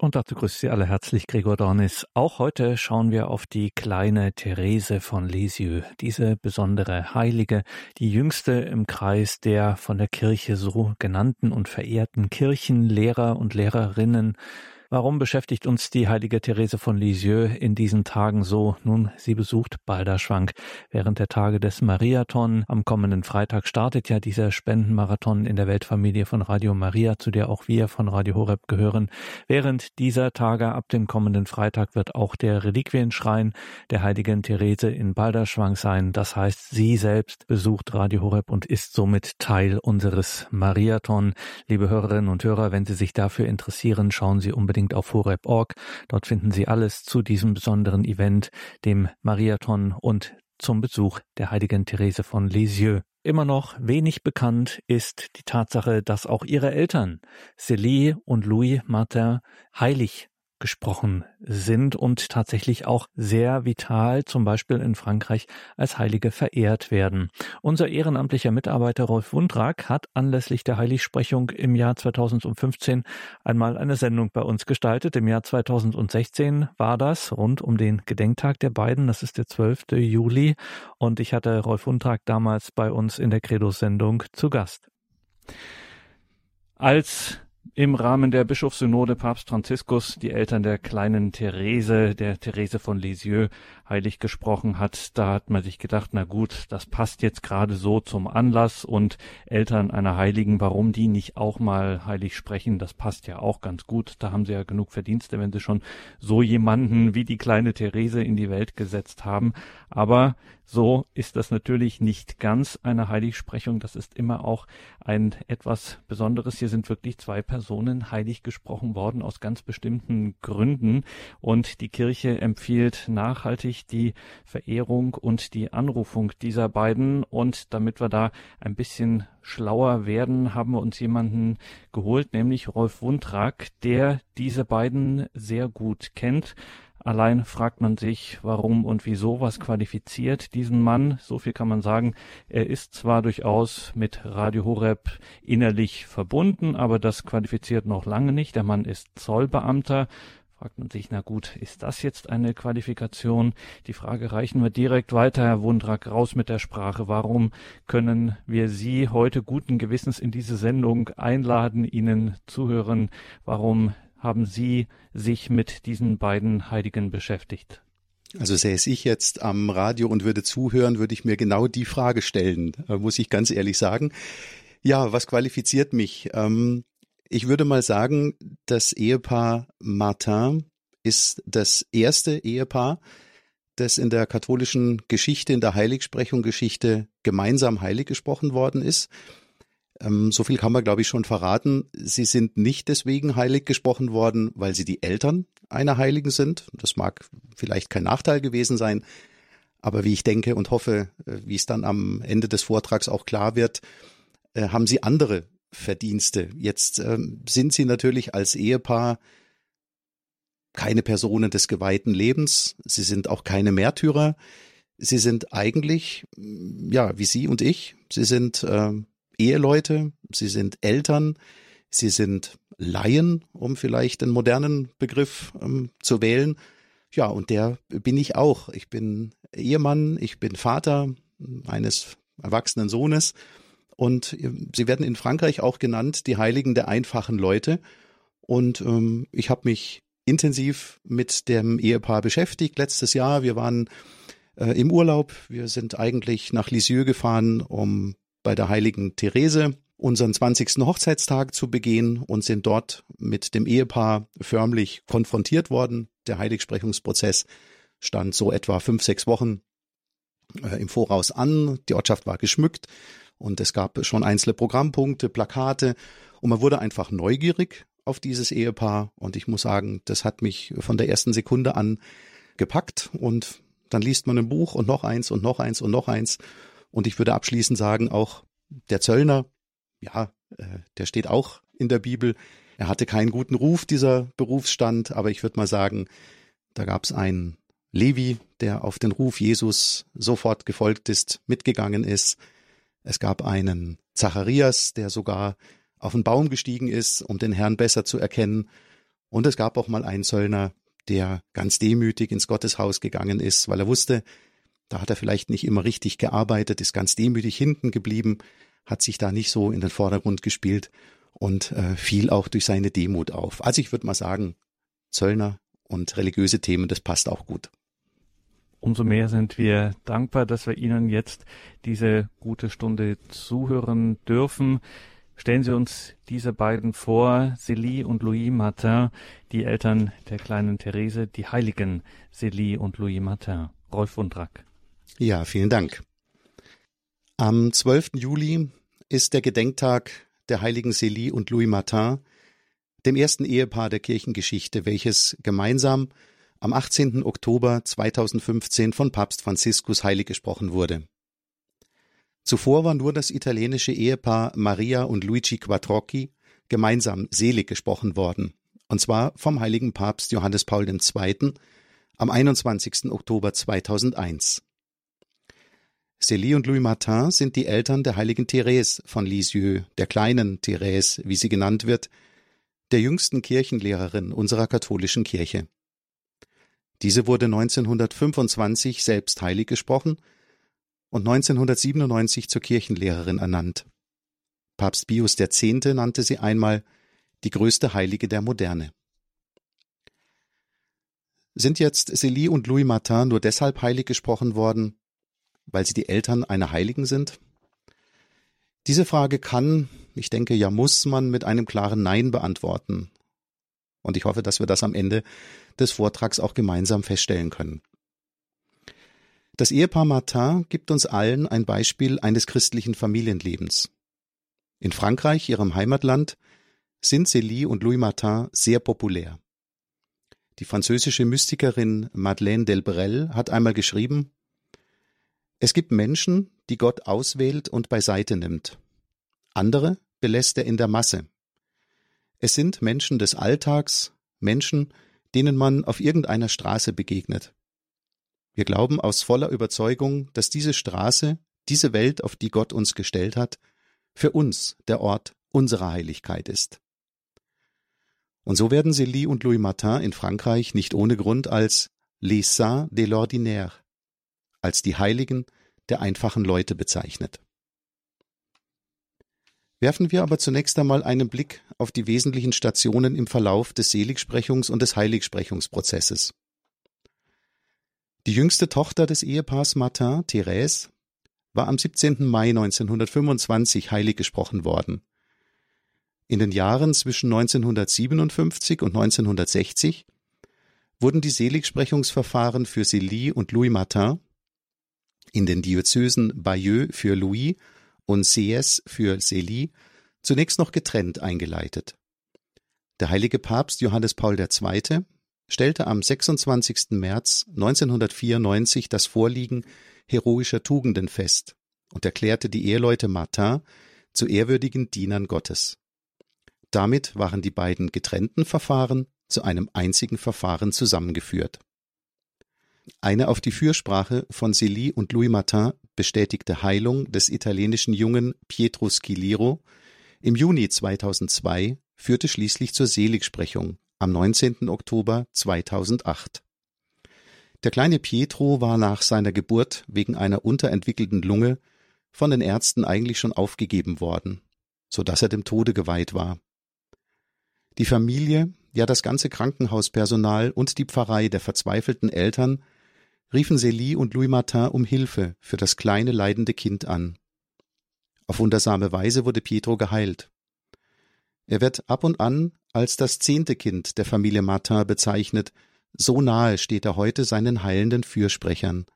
Und dazu grüßt Sie alle herzlich Gregor Dornis. Auch heute schauen wir auf die kleine Therese von Lisieux, diese besondere Heilige, die jüngste im Kreis der von der Kirche so genannten und verehrten Kirchenlehrer und Lehrerinnen, Warum beschäftigt uns die heilige Therese von Lisieux in diesen Tagen so? Nun, sie besucht Balderschwank. Während der Tage des Mariathon am kommenden Freitag startet ja dieser Spendenmarathon in der Weltfamilie von Radio Maria, zu der auch wir von Radio Horeb gehören. Während dieser Tage ab dem kommenden Freitag wird auch der Reliquienschrein der heiligen Therese in Balderschwank sein. Das heißt, sie selbst besucht Radio Horeb und ist somit Teil unseres Mariathon. Liebe Hörerinnen und Hörer, wenn Sie sich dafür interessieren, schauen Sie unbedingt unbedingt auf horeb.org. Dort finden Sie alles zu diesem besonderen Event, dem Mariathon und zum Besuch der heiligen Therese von Lisieux. Immer noch wenig bekannt ist die Tatsache, dass auch ihre Eltern, Célie und Louis Martin, heilig gesprochen sind und tatsächlich auch sehr vital, zum Beispiel in Frankreich, als Heilige verehrt werden. Unser ehrenamtlicher Mitarbeiter Rolf Wundrak hat anlässlich der Heiligsprechung im Jahr 2015 einmal eine Sendung bei uns gestaltet. Im Jahr 2016 war das rund um den Gedenktag der beiden. Das ist der 12. Juli. Und ich hatte Rolf Wundrak damals bei uns in der Credo-Sendung zu Gast. Als im Rahmen der Bischofssynode Papst Franziskus die Eltern der kleinen Therese, der Therese von Lisieux, heilig gesprochen hat. Da hat man sich gedacht, na gut, das passt jetzt gerade so zum Anlass und Eltern einer Heiligen, warum die nicht auch mal heilig sprechen, das passt ja auch ganz gut. Da haben sie ja genug Verdienste, wenn sie schon so jemanden wie die kleine Therese in die Welt gesetzt haben. Aber so ist das natürlich nicht ganz eine Heiligsprechung. Das ist immer auch ein etwas Besonderes. Hier sind wirklich zwei Personen heilig gesprochen worden aus ganz bestimmten Gründen. Und die Kirche empfiehlt nachhaltig die Verehrung und die Anrufung dieser beiden. Und damit wir da ein bisschen schlauer werden, haben wir uns jemanden geholt, nämlich Rolf Wundrak, der diese beiden sehr gut kennt Allein fragt man sich, warum und wieso, was qualifiziert diesen Mann. So viel kann man sagen. Er ist zwar durchaus mit Radio Horeb innerlich verbunden, aber das qualifiziert noch lange nicht. Der Mann ist Zollbeamter. Fragt man sich, na gut, ist das jetzt eine Qualifikation? Die Frage reichen wir direkt weiter, Herr Wundrak, raus mit der Sprache. Warum können wir Sie heute guten Gewissens in diese Sendung einladen, Ihnen zuhören? Warum haben Sie sich mit diesen beiden Heiligen beschäftigt? Also säße ich jetzt am Radio und würde zuhören, würde ich mir genau die Frage stellen, äh, muss ich ganz ehrlich sagen. Ja, was qualifiziert mich? Ähm, ich würde mal sagen, das Ehepaar Martin ist das erste Ehepaar, das in der katholischen Geschichte, in der Heiligsprechung Geschichte gemeinsam heilig gesprochen worden ist. Ähm, so viel kann man, glaube ich, schon verraten. Sie sind nicht deswegen heilig gesprochen worden, weil sie die Eltern einer Heiligen sind. Das mag vielleicht kein Nachteil gewesen sein. Aber wie ich denke und hoffe, äh, wie es dann am Ende des Vortrags auch klar wird, äh, haben sie andere Verdienste. Jetzt ähm, sind sie natürlich als Ehepaar keine Personen des geweihten Lebens. Sie sind auch keine Märtyrer. Sie sind eigentlich, ja, wie Sie und ich. Sie sind äh, Eheleute, sie sind Eltern, sie sind Laien, um vielleicht einen modernen Begriff ähm, zu wählen. Ja, und der bin ich auch. Ich bin Ehemann, ich bin Vater eines erwachsenen Sohnes. Und äh, sie werden in Frankreich auch genannt, die Heiligen der einfachen Leute. Und ähm, ich habe mich intensiv mit dem Ehepaar beschäftigt letztes Jahr. Wir waren äh, im Urlaub. Wir sind eigentlich nach Lisieux gefahren, um bei der heiligen Therese unseren 20. Hochzeitstag zu begehen und sind dort mit dem Ehepaar förmlich konfrontiert worden. Der Heiligsprechungsprozess stand so etwa fünf, sechs Wochen äh, im Voraus an. Die Ortschaft war geschmückt und es gab schon einzelne Programmpunkte, Plakate und man wurde einfach neugierig auf dieses Ehepaar und ich muss sagen, das hat mich von der ersten Sekunde an gepackt und dann liest man ein Buch und noch eins und noch eins und noch eins und ich würde abschließend sagen, auch der Zöllner, ja, äh, der steht auch in der Bibel. Er hatte keinen guten Ruf, dieser Berufsstand, aber ich würde mal sagen, da gab es einen Levi, der auf den Ruf Jesus sofort gefolgt ist, mitgegangen ist. Es gab einen Zacharias, der sogar auf den Baum gestiegen ist, um den Herrn besser zu erkennen. Und es gab auch mal einen Zöllner, der ganz demütig ins Gotteshaus gegangen ist, weil er wusste, da hat er vielleicht nicht immer richtig gearbeitet, ist ganz demütig hinten geblieben, hat sich da nicht so in den Vordergrund gespielt und äh, fiel auch durch seine Demut auf. Also ich würde mal sagen, Zöllner und religiöse Themen, das passt auch gut. Umso mehr sind wir dankbar, dass wir Ihnen jetzt diese gute Stunde zuhören dürfen. Stellen Sie uns diese beiden vor, Célie und Louis Martin, die Eltern der kleinen Therese, die heiligen Célie und Louis Martin. Rolf Wundrack. Ja, vielen Dank. Am 12. Juli ist der Gedenktag der heiligen Célie und Louis Martin, dem ersten Ehepaar der Kirchengeschichte, welches gemeinsam am 18. Oktober 2015 von Papst Franziskus heilig gesprochen wurde. Zuvor war nur das italienische Ehepaar Maria und Luigi Quattrocchi gemeinsam selig gesprochen worden, und zwar vom heiligen Papst Johannes Paul II. am 21. Oktober 2001. Célie und Louis Martin sind die Eltern der heiligen Therese von Lisieux, der kleinen Therese, wie sie genannt wird, der jüngsten Kirchenlehrerin unserer katholischen Kirche. Diese wurde 1925 selbst heilig gesprochen und 1997 zur Kirchenlehrerin ernannt. Papst Pius X. nannte sie einmal die größte Heilige der Moderne. Sind jetzt Célie und Louis Martin nur deshalb heilig gesprochen worden, weil sie die Eltern einer Heiligen sind? Diese Frage kann, ich denke, ja muss man mit einem klaren Nein beantworten. Und ich hoffe, dass wir das am Ende des Vortrags auch gemeinsam feststellen können. Das Ehepaar Martin gibt uns allen ein Beispiel eines christlichen Familienlebens. In Frankreich, ihrem Heimatland, sind Célie und Louis Martin sehr populär. Die französische Mystikerin Madeleine Delbrel hat einmal geschrieben, es gibt Menschen, die Gott auswählt und beiseite nimmt. Andere belässt er in der Masse. Es sind Menschen des Alltags, Menschen, denen man auf irgendeiner Straße begegnet. Wir glauben aus voller Überzeugung, dass diese Straße, diese Welt, auf die Gott uns gestellt hat, für uns der Ort unserer Heiligkeit ist. Und so werden Célie und Louis Martin in Frankreich nicht ohne Grund als les saints de l'ordinaire, als die Heiligen der einfachen Leute bezeichnet. Werfen wir aber zunächst einmal einen Blick auf die wesentlichen Stationen im Verlauf des Seligsprechungs- und des Heiligsprechungsprozesses. Die jüngste Tochter des Ehepaars Martin, Therese, war am 17. Mai 1925 heilig gesprochen worden. In den Jahren zwischen 1957 und 1960 wurden die Seligsprechungsverfahren für Célie und Louis Martin in den Diözesen Bayeux für Louis und Sieyès für Célie zunächst noch getrennt eingeleitet. Der heilige Papst Johannes Paul II stellte am 26. März 1994 das Vorliegen heroischer Tugenden fest und erklärte die Eheleute Martin zu ehrwürdigen Dienern Gottes. Damit waren die beiden getrennten Verfahren zu einem einzigen Verfahren zusammengeführt. Eine auf die Fürsprache von Célie und Louis Martin bestätigte Heilung des italienischen Jungen Pietro Schiliro im Juni 2002 führte schließlich zur Seligsprechung am 19. Oktober 2008. Der kleine Pietro war nach seiner Geburt wegen einer unterentwickelten Lunge von den Ärzten eigentlich schon aufgegeben worden, so dass er dem Tode geweiht war. Die Familie, ja das ganze Krankenhauspersonal und die Pfarrei der verzweifelten Eltern riefen Célie und Louis Martin um Hilfe für das kleine leidende Kind an. Auf wundersame Weise wurde Pietro geheilt. Er wird ab und an als das zehnte Kind der Familie Martin bezeichnet, so nahe steht er heute seinen heilenden Fürsprechern.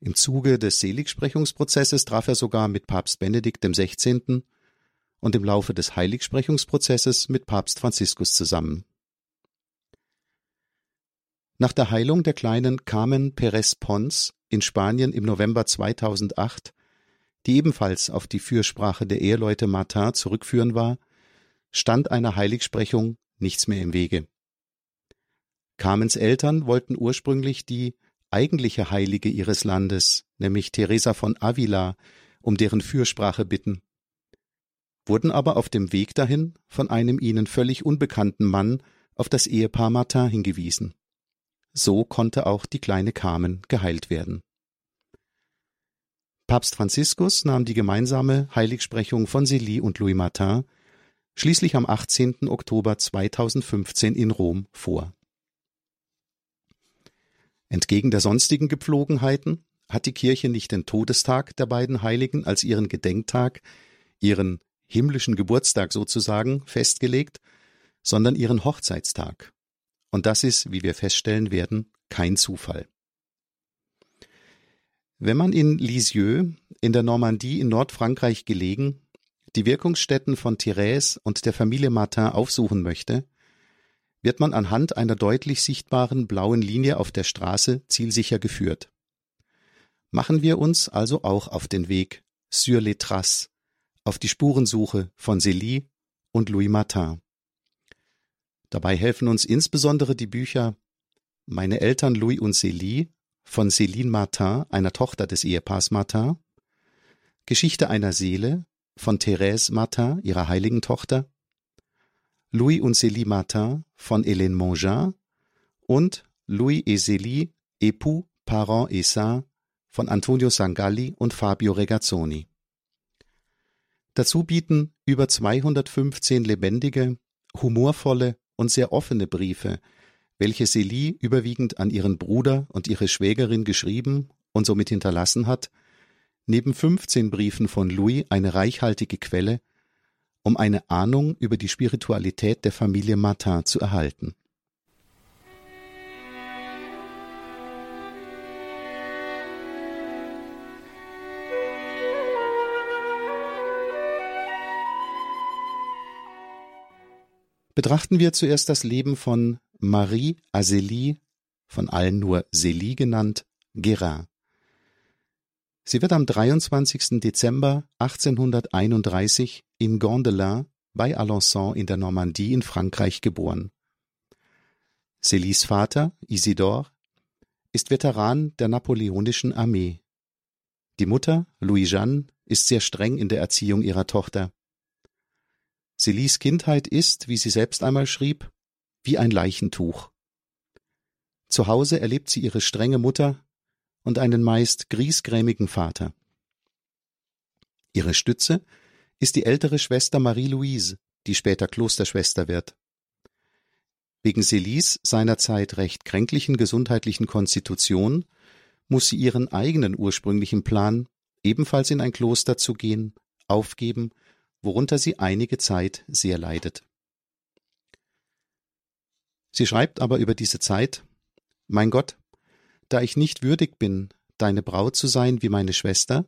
Im Zuge des Seligsprechungsprozesses traf er sogar mit Papst Benedikt XVI. und im Laufe des Heiligsprechungsprozesses mit Papst Franziskus zusammen. Nach der Heilung der kleinen Carmen Perez Pons in Spanien im November 2008, die ebenfalls auf die Fürsprache der Eheleute Martin zurückführen war, stand einer Heiligsprechung nichts mehr im Wege. Carmens Eltern wollten ursprünglich die eigentliche Heilige ihres Landes, nämlich Teresa von Avila, um deren Fürsprache bitten, wurden aber auf dem Weg dahin von einem ihnen völlig unbekannten Mann auf das Ehepaar Martin hingewiesen. So konnte auch die kleine Carmen geheilt werden. Papst Franziskus nahm die gemeinsame Heiligsprechung von Célie und Louis Martin schließlich am 18. Oktober 2015 in Rom vor. Entgegen der sonstigen Gepflogenheiten hat die Kirche nicht den Todestag der beiden Heiligen als ihren Gedenktag, ihren himmlischen Geburtstag sozusagen, festgelegt, sondern ihren Hochzeitstag. Und das ist, wie wir feststellen werden, kein Zufall. Wenn man in Lisieux in der Normandie in Nordfrankreich gelegen die Wirkungsstätten von Thérèse und der Familie Martin aufsuchen möchte, wird man anhand einer deutlich sichtbaren blauen Linie auf der Straße zielsicher geführt. Machen wir uns also auch auf den Weg sur les traces, auf die Spurensuche von Célie und Louis Martin. Dabei helfen uns insbesondere die Bücher Meine Eltern Louis und Célie von Céline Martin, einer Tochter des Ehepaars Martin, Geschichte einer Seele von Thérèse Martin, ihrer heiligen Tochter, Louis und Célie Martin von Hélène Mongin und Louis et Célie, Époux, Parents et Saints von Antonio Sangalli und Fabio Regazzoni. Dazu bieten über 215 lebendige, humorvolle und sehr offene Briefe, welche Célie überwiegend an ihren Bruder und ihre Schwägerin geschrieben und somit hinterlassen hat, neben 15 Briefen von Louis eine reichhaltige Quelle, um eine Ahnung über die Spiritualität der Familie Martin zu erhalten. Betrachten wir zuerst das Leben von Marie Azélie, von allen nur Célie genannt, Guérin. Sie wird am 23. Dezember 1831 in Gondelin bei Alençon in der Normandie in Frankreich geboren. Célies Vater, Isidore, ist Veteran der napoleonischen Armee. Die Mutter, Louis-Jeanne, ist sehr streng in der Erziehung ihrer Tochter. Célies Kindheit ist, wie sie selbst einmal schrieb, wie ein Leichentuch. Zu Hause erlebt sie ihre strenge Mutter und einen meist griesgrämigen Vater. Ihre Stütze ist die ältere Schwester Marie-Louise, die später Klosterschwester wird. Wegen Célies seinerzeit recht kränklichen gesundheitlichen Konstitution muss sie ihren eigenen ursprünglichen Plan, ebenfalls in ein Kloster zu gehen, aufgeben, worunter sie einige Zeit sehr leidet. Sie schreibt aber über diese Zeit Mein Gott, da ich nicht würdig bin, deine Braut zu sein wie meine Schwester,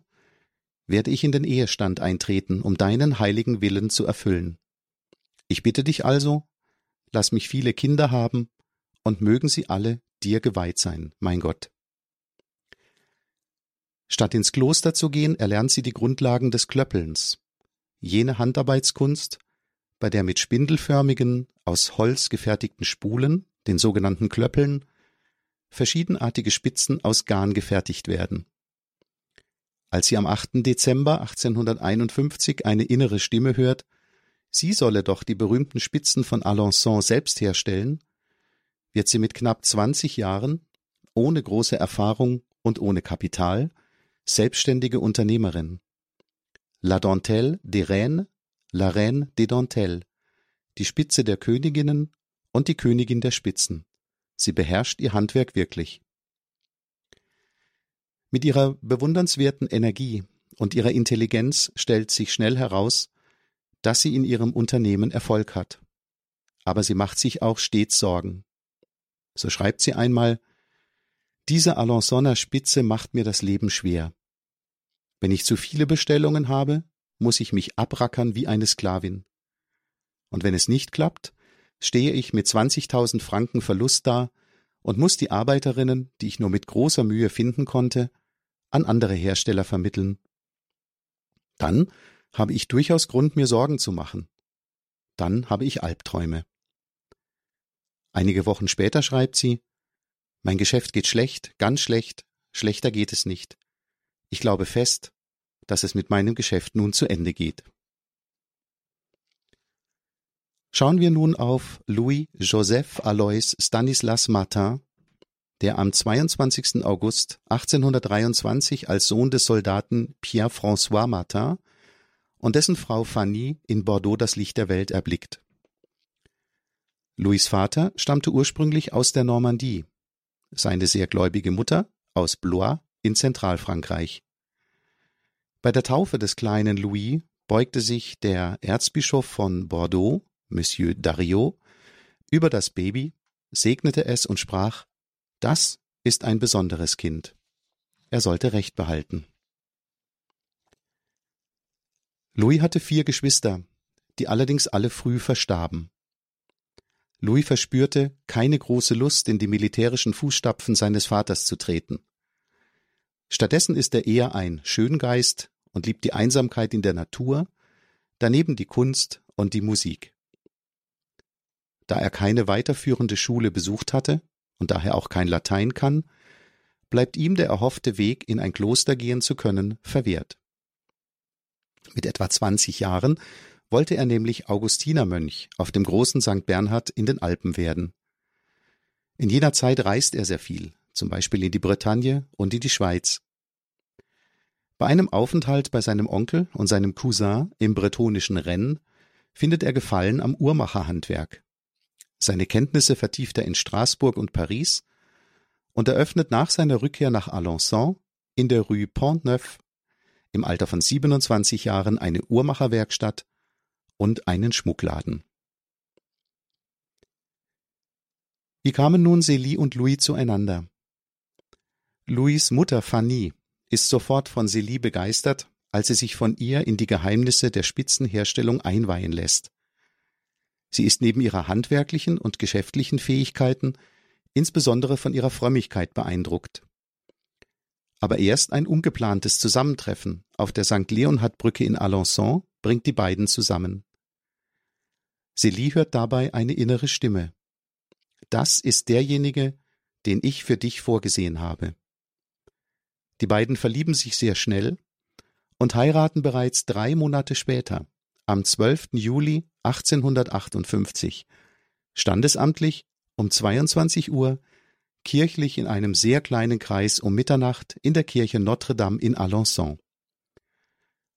werde ich in den Ehestand eintreten, um deinen heiligen Willen zu erfüllen. Ich bitte dich also, lass mich viele Kinder haben, und mögen sie alle dir geweiht sein, mein Gott. Statt ins Kloster zu gehen, erlernt sie die Grundlagen des Klöppelns, jene Handarbeitskunst, bei der mit spindelförmigen, aus Holz gefertigten Spulen, den sogenannten Klöppeln, verschiedenartige Spitzen aus Garn gefertigt werden. Als sie am 8. Dezember 1851 eine innere Stimme hört, sie solle doch die berühmten Spitzen von Alençon selbst herstellen, wird sie mit knapp 20 Jahren, ohne große Erfahrung und ohne Kapital, selbstständige Unternehmerin. La Dentelle des Reines, la Reine des Dentelles, die Spitze der Königinnen und die Königin der Spitzen. Sie beherrscht ihr Handwerk wirklich. Mit ihrer bewundernswerten Energie und ihrer Intelligenz stellt sich schnell heraus, dass sie in ihrem Unternehmen Erfolg hat. Aber sie macht sich auch stets Sorgen. So schreibt sie einmal, diese Alençonner Spitze macht mir das Leben schwer. Wenn ich zu viele Bestellungen habe, muss ich mich abrackern wie eine Sklavin. Und wenn es nicht klappt, stehe ich mit 20.000 Franken Verlust da und muss die Arbeiterinnen, die ich nur mit großer Mühe finden konnte, an andere Hersteller vermitteln. Dann habe ich durchaus Grund, mir Sorgen zu machen. Dann habe ich Albträume. Einige Wochen später schreibt sie, mein Geschäft geht schlecht, ganz schlecht, schlechter geht es nicht. Ich glaube fest, dass es mit meinem Geschäft nun zu Ende geht. Schauen wir nun auf Louis Joseph Alois Stanislas Martin, der am 22. August 1823 als Sohn des Soldaten Pierre-François Martin und dessen Frau Fanny in Bordeaux das Licht der Welt erblickt. Louis Vater stammte ursprünglich aus der Normandie, seine sehr gläubige Mutter aus Blois in Zentralfrankreich. Bei der Taufe des kleinen Louis beugte sich der Erzbischof von Bordeaux, Monsieur Dariot, über das Baby, segnete es und sprach Das ist ein besonderes Kind. Er sollte Recht behalten. Louis hatte vier Geschwister, die allerdings alle früh verstarben. Louis verspürte keine große Lust, in die militärischen Fußstapfen seines Vaters zu treten. Stattdessen ist er eher ein Schöngeist und liebt die Einsamkeit in der Natur, daneben die Kunst und die Musik. Da er keine weiterführende Schule besucht hatte und daher auch kein Latein kann, bleibt ihm der erhoffte Weg, in ein Kloster gehen zu können, verwehrt. Mit etwa 20 Jahren wollte er nämlich Augustinermönch auf dem großen St. Bernhard in den Alpen werden. In jener Zeit reist er sehr viel, zum Beispiel in die Bretagne und in die Schweiz. Bei einem Aufenthalt bei seinem Onkel und seinem Cousin im bretonischen Rennes findet er Gefallen am Uhrmacherhandwerk. Seine Kenntnisse vertieft er in Straßburg und Paris und eröffnet nach seiner Rückkehr nach Alençon in der Rue Pont-Neuf im Alter von 27 Jahren eine Uhrmacherwerkstatt und einen Schmuckladen. Wie kamen nun Celie und Louis zueinander? Louis Mutter Fanny ist sofort von Celie begeistert, als sie sich von ihr in die Geheimnisse der Spitzenherstellung einweihen lässt. Sie ist neben ihrer handwerklichen und geschäftlichen Fähigkeiten insbesondere von ihrer Frömmigkeit beeindruckt aber erst ein ungeplantes Zusammentreffen auf der St. Leonhard-Brücke in Alençon bringt die beiden zusammen. Celie hört dabei eine innere Stimme. Das ist derjenige, den ich für dich vorgesehen habe. Die beiden verlieben sich sehr schnell und heiraten bereits drei Monate später, am 12. Juli 1858, standesamtlich um 22 Uhr kirchlich in einem sehr kleinen Kreis um Mitternacht in der Kirche Notre Dame in Alençon.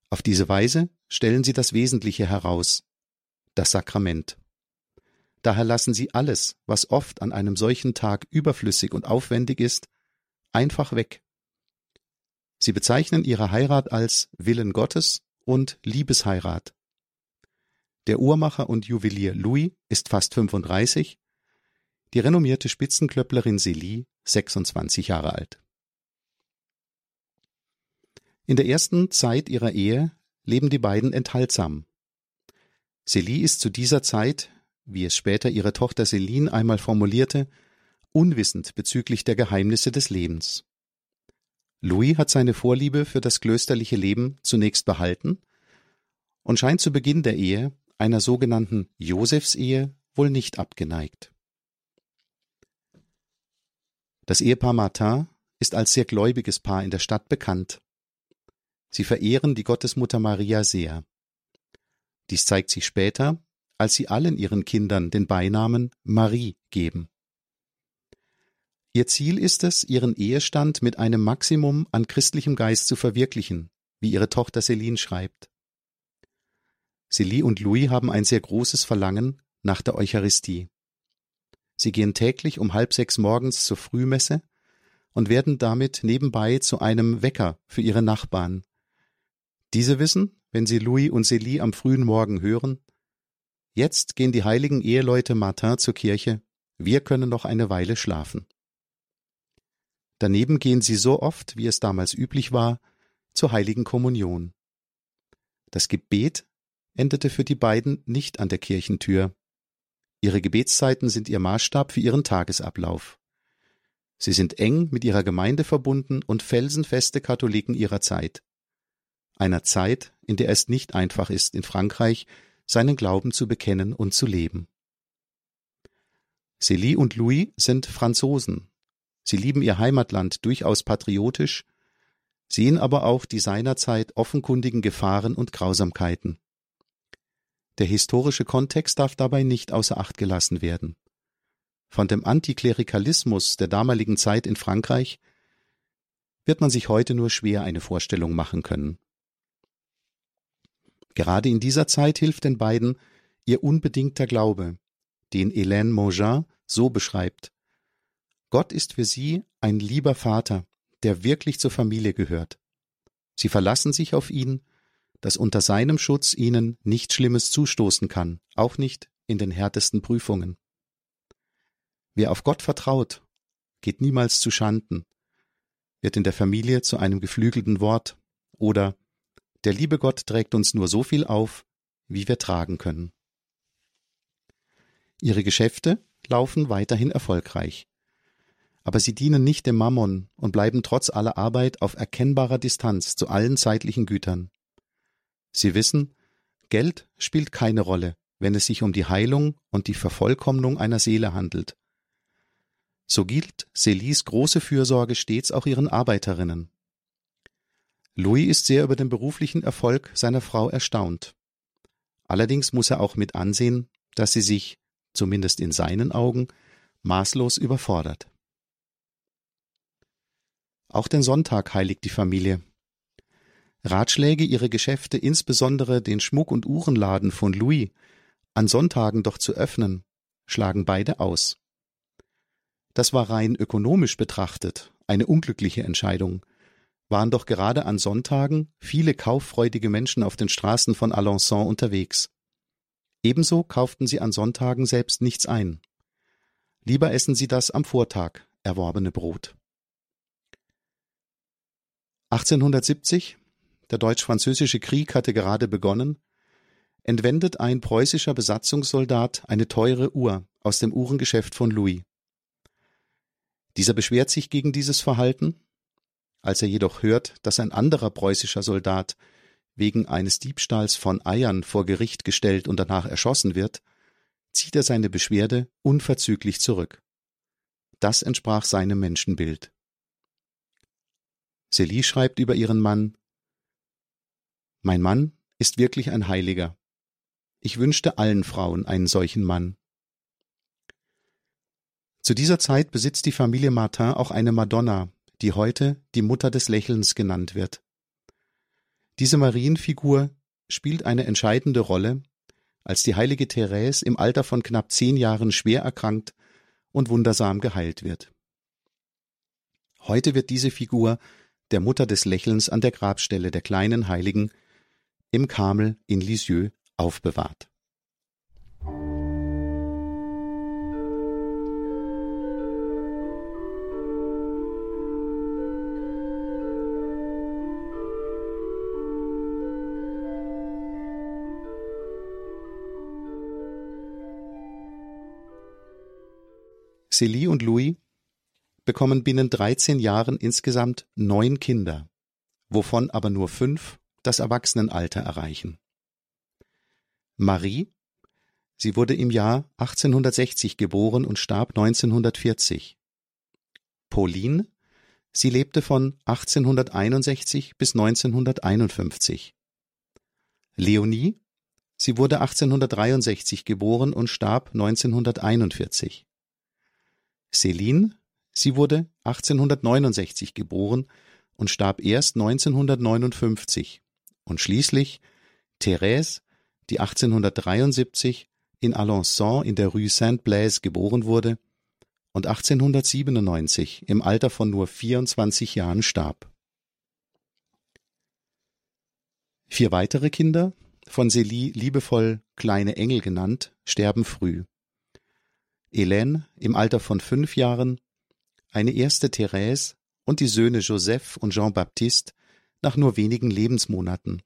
Auf diese Weise stellen sie das Wesentliche heraus, das Sakrament. Daher lassen sie alles, was oft an einem solchen Tag überflüssig und aufwendig ist, einfach weg. Sie bezeichnen ihre Heirat als Willen Gottes und Liebesheirat. Der Uhrmacher und Juwelier Louis ist fast 35 die renommierte Spitzenklöpplerin Celie 26 Jahre alt. In der ersten Zeit ihrer Ehe leben die beiden enthaltsam. Celie ist zu dieser Zeit, wie es später ihre Tochter Celine einmal formulierte, unwissend bezüglich der Geheimnisse des Lebens. Louis hat seine Vorliebe für das klösterliche Leben zunächst behalten und scheint zu Beginn der Ehe, einer sogenannten Josefsehe, wohl nicht abgeneigt. Das Ehepaar Martin ist als sehr gläubiges Paar in der Stadt bekannt. Sie verehren die Gottesmutter Maria sehr. Dies zeigt sich später, als sie allen ihren Kindern den Beinamen Marie geben. Ihr Ziel ist es, ihren Ehestand mit einem Maximum an christlichem Geist zu verwirklichen, wie ihre Tochter Celine schreibt. Celie und Louis haben ein sehr großes Verlangen nach der Eucharistie. Sie gehen täglich um halb sechs morgens zur Frühmesse und werden damit nebenbei zu einem Wecker für ihre Nachbarn. Diese wissen, wenn sie Louis und Celie am frühen Morgen hören, jetzt gehen die heiligen Eheleute Martin zur Kirche, wir können noch eine Weile schlafen. Daneben gehen sie so oft, wie es damals üblich war, zur heiligen Kommunion. Das Gebet endete für die beiden nicht an der Kirchentür, Ihre Gebetszeiten sind ihr Maßstab für ihren Tagesablauf. Sie sind eng mit ihrer Gemeinde verbunden und felsenfeste Katholiken ihrer Zeit. Einer Zeit, in der es nicht einfach ist, in Frankreich seinen Glauben zu bekennen und zu leben. Célie und Louis sind Franzosen. Sie lieben ihr Heimatland durchaus patriotisch, sehen aber auch die seinerzeit offenkundigen Gefahren und Grausamkeiten. Der historische Kontext darf dabei nicht außer Acht gelassen werden. Von dem Antiklerikalismus der damaligen Zeit in Frankreich wird man sich heute nur schwer eine Vorstellung machen können. Gerade in dieser Zeit hilft den beiden ihr unbedingter Glaube, den Hélène Mogin so beschreibt. Gott ist für sie ein lieber Vater, der wirklich zur Familie gehört. Sie verlassen sich auf ihn, dass unter seinem Schutz ihnen nichts Schlimmes zustoßen kann, auch nicht in den härtesten Prüfungen. Wer auf Gott vertraut, geht niemals zu Schanden, wird in der Familie zu einem geflügelten Wort oder der liebe Gott trägt uns nur so viel auf, wie wir tragen können. Ihre Geschäfte laufen weiterhin erfolgreich. Aber sie dienen nicht dem Mammon und bleiben trotz aller Arbeit auf erkennbarer Distanz zu allen zeitlichen Gütern. Sie wissen, Geld spielt keine Rolle, wenn es sich um die Heilung und die Vervollkommnung einer Seele handelt. So gilt Celis große Fürsorge stets auch ihren Arbeiterinnen. Louis ist sehr über den beruflichen Erfolg seiner Frau erstaunt. Allerdings muss er auch mit ansehen, dass sie sich, zumindest in seinen Augen, maßlos überfordert. Auch den Sonntag heiligt die Familie. Ratschläge, ihre Geschäfte, insbesondere den Schmuck- und Uhrenladen von Louis, an Sonntagen doch zu öffnen, schlagen beide aus. Das war rein ökonomisch betrachtet eine unglückliche Entscheidung, waren doch gerade an Sonntagen viele kauffreudige Menschen auf den Straßen von Alençon unterwegs. Ebenso kauften sie an Sonntagen selbst nichts ein. Lieber essen sie das am Vortag erworbene Brot. 1870, der deutsch-französische Krieg hatte gerade begonnen, entwendet ein preußischer Besatzungssoldat eine teure Uhr aus dem Uhrengeschäft von Louis. Dieser beschwert sich gegen dieses Verhalten als er jedoch hört, dass ein anderer preußischer Soldat wegen eines Diebstahls von Eiern vor Gericht gestellt und danach erschossen wird, zieht er seine Beschwerde unverzüglich zurück. Das entsprach seinem Menschenbild. Celie schreibt über ihren Mann Mein Mann ist wirklich ein Heiliger. Ich wünschte allen Frauen einen solchen Mann. Zu dieser Zeit besitzt die Familie Martin auch eine Madonna, die heute die Mutter des Lächelns genannt wird. Diese Marienfigur spielt eine entscheidende Rolle, als die heilige Therese im Alter von knapp zehn Jahren schwer erkrankt und wundersam geheilt wird. Heute wird diese Figur der Mutter des Lächelns an der Grabstelle der kleinen Heiligen im Karmel in Lisieux aufbewahrt. Célie und Louis bekommen binnen 13 Jahren insgesamt neun Kinder, wovon aber nur fünf das Erwachsenenalter erreichen. Marie, sie wurde im Jahr 1860 geboren und starb 1940. Pauline, sie lebte von 1861 bis 1951. Leonie, sie wurde 1863 geboren und starb 1941. Céline, sie wurde 1869 geboren und starb erst 1959 und schließlich Thérèse, die 1873 in Alençon in der Rue Saint-Blaise geboren wurde und 1897 im Alter von nur 24 Jahren starb. Vier weitere Kinder, von Célie liebevoll kleine Engel genannt, sterben früh. Hélène im Alter von fünf Jahren, eine erste Therese und die Söhne Joseph und Jean-Baptiste nach nur wenigen Lebensmonaten.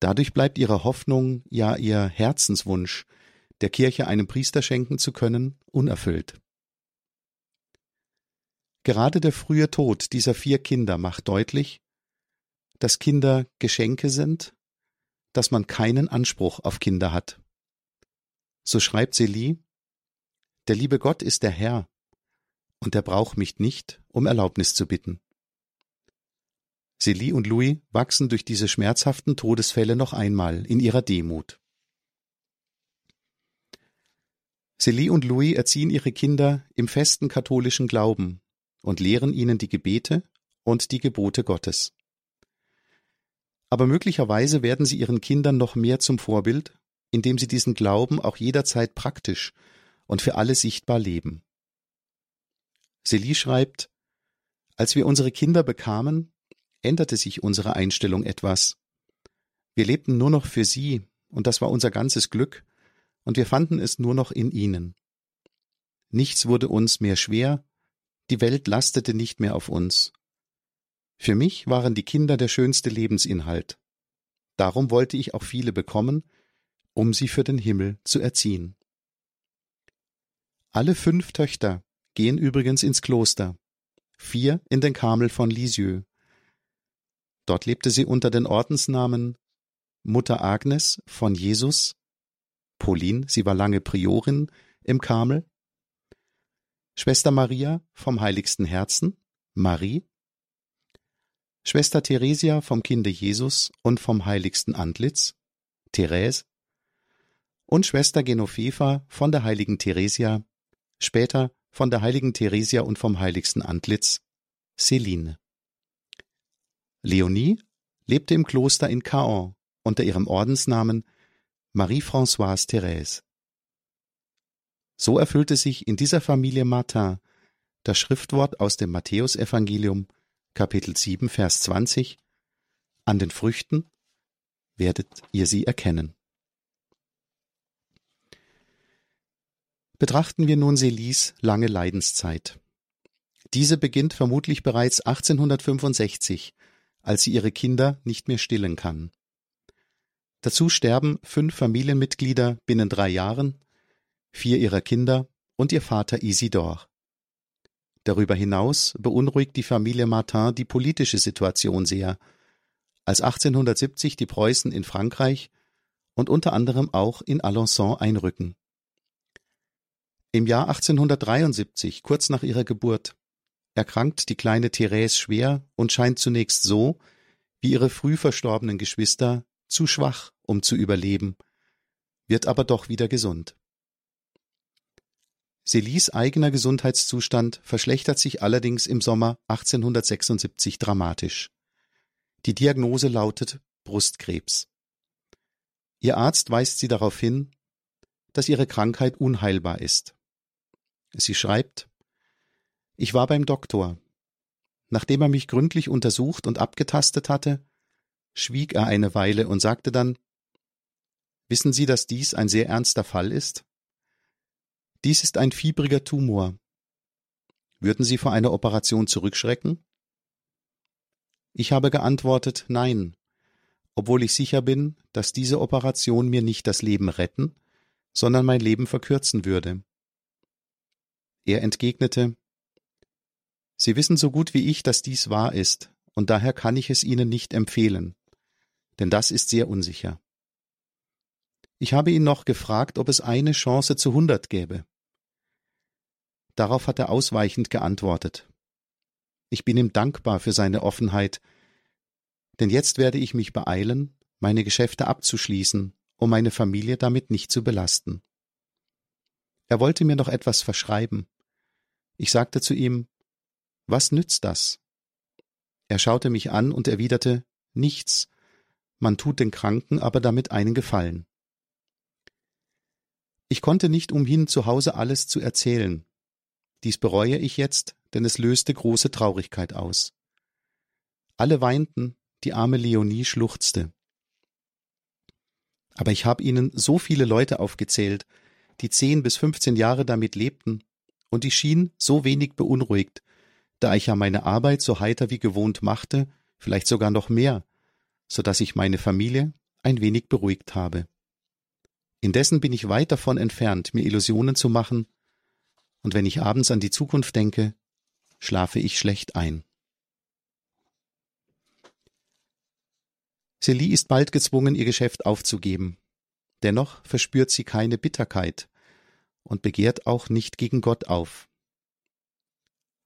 Dadurch bleibt ihre Hoffnung, ja ihr Herzenswunsch, der Kirche einen Priester schenken zu können, unerfüllt. Gerade der frühe Tod dieser vier Kinder macht deutlich, dass Kinder Geschenke sind, dass man keinen Anspruch auf Kinder hat. So schreibt Celie, der liebe Gott ist der Herr, und er braucht mich nicht, um Erlaubnis zu bitten. Celie und Louis wachsen durch diese schmerzhaften Todesfälle noch einmal in ihrer Demut. Celie und Louis erziehen ihre Kinder im festen katholischen Glauben und lehren ihnen die Gebete und die Gebote Gottes. Aber möglicherweise werden sie ihren Kindern noch mehr zum Vorbild, indem sie diesen Glauben auch jederzeit praktisch und für alle sichtbar leben. Celie schreibt, als wir unsere Kinder bekamen, änderte sich unsere Einstellung etwas. Wir lebten nur noch für sie, und das war unser ganzes Glück, und wir fanden es nur noch in ihnen. Nichts wurde uns mehr schwer, die Welt lastete nicht mehr auf uns. Für mich waren die Kinder der schönste Lebensinhalt. Darum wollte ich auch viele bekommen, um sie für den Himmel zu erziehen. Alle fünf Töchter gehen übrigens ins Kloster, vier in den Karmel von Lisieux. Dort lebte sie unter den Ordensnamen Mutter Agnes von Jesus, Pauline, sie war lange Priorin im Karmel, Schwester Maria vom Heiligsten Herzen, Marie, Schwester Theresia vom Kinde Jesus und vom Heiligsten Antlitz, Therese, und Schwester Genoveva von der Heiligen Theresia, später von der Heiligen Theresia und vom Heiligsten Antlitz, Celine. Leonie lebte im Kloster in Caen unter ihrem Ordensnamen Marie-Françoise Thérèse. So erfüllte sich in dieser Familie Martin das Schriftwort aus dem Matthäusevangelium, Kapitel 7, Vers 20, An den Früchten werdet ihr sie erkennen. Betrachten wir nun Selis lange Leidenszeit. Diese beginnt vermutlich bereits 1865, als sie ihre Kinder nicht mehr stillen kann. Dazu sterben fünf Familienmitglieder binnen drei Jahren, vier ihrer Kinder und ihr Vater Isidor. Darüber hinaus beunruhigt die Familie Martin die politische Situation sehr, als 1870 die Preußen in Frankreich und unter anderem auch in Alençon einrücken. Im Jahr 1873, kurz nach ihrer Geburt, erkrankt die kleine Therese schwer und scheint zunächst so, wie ihre früh verstorbenen Geschwister, zu schwach, um zu überleben, wird aber doch wieder gesund. Selis eigener Gesundheitszustand verschlechtert sich allerdings im Sommer 1876 dramatisch. Die Diagnose lautet Brustkrebs. Ihr Arzt weist sie darauf hin, dass ihre Krankheit unheilbar ist. Sie schreibt Ich war beim Doktor. Nachdem er mich gründlich untersucht und abgetastet hatte, schwieg er eine Weile und sagte dann Wissen Sie, dass dies ein sehr ernster Fall ist? Dies ist ein fiebriger Tumor. Würden Sie vor einer Operation zurückschrecken? Ich habe geantwortet Nein, obwohl ich sicher bin, dass diese Operation mir nicht das Leben retten, sondern mein Leben verkürzen würde. Er entgegnete Sie wissen so gut wie ich, dass dies wahr ist, und daher kann ich es Ihnen nicht empfehlen, denn das ist sehr unsicher. Ich habe ihn noch gefragt, ob es eine Chance zu hundert gäbe. Darauf hat er ausweichend geantwortet. Ich bin ihm dankbar für seine Offenheit, denn jetzt werde ich mich beeilen, meine Geschäfte abzuschließen, um meine Familie damit nicht zu belasten. Er wollte mir noch etwas verschreiben. Ich sagte zu ihm, was nützt das? Er schaute mich an und erwiderte, nichts, man tut den Kranken aber damit einen Gefallen. Ich konnte nicht umhin, zu Hause alles zu erzählen. Dies bereue ich jetzt, denn es löste große Traurigkeit aus. Alle weinten, die arme Leonie schluchzte. Aber ich habe ihnen so viele Leute aufgezählt, die zehn bis fünfzehn Jahre damit lebten, und die schien so wenig beunruhigt, da ich ja meine Arbeit so heiter wie gewohnt machte, vielleicht sogar noch mehr, so dass ich meine Familie ein wenig beruhigt habe. Indessen bin ich weit davon entfernt, mir Illusionen zu machen, und wenn ich abends an die Zukunft denke, schlafe ich schlecht ein. Celie ist bald gezwungen, ihr Geschäft aufzugeben. Dennoch verspürt sie keine Bitterkeit und begehrt auch nicht gegen Gott auf.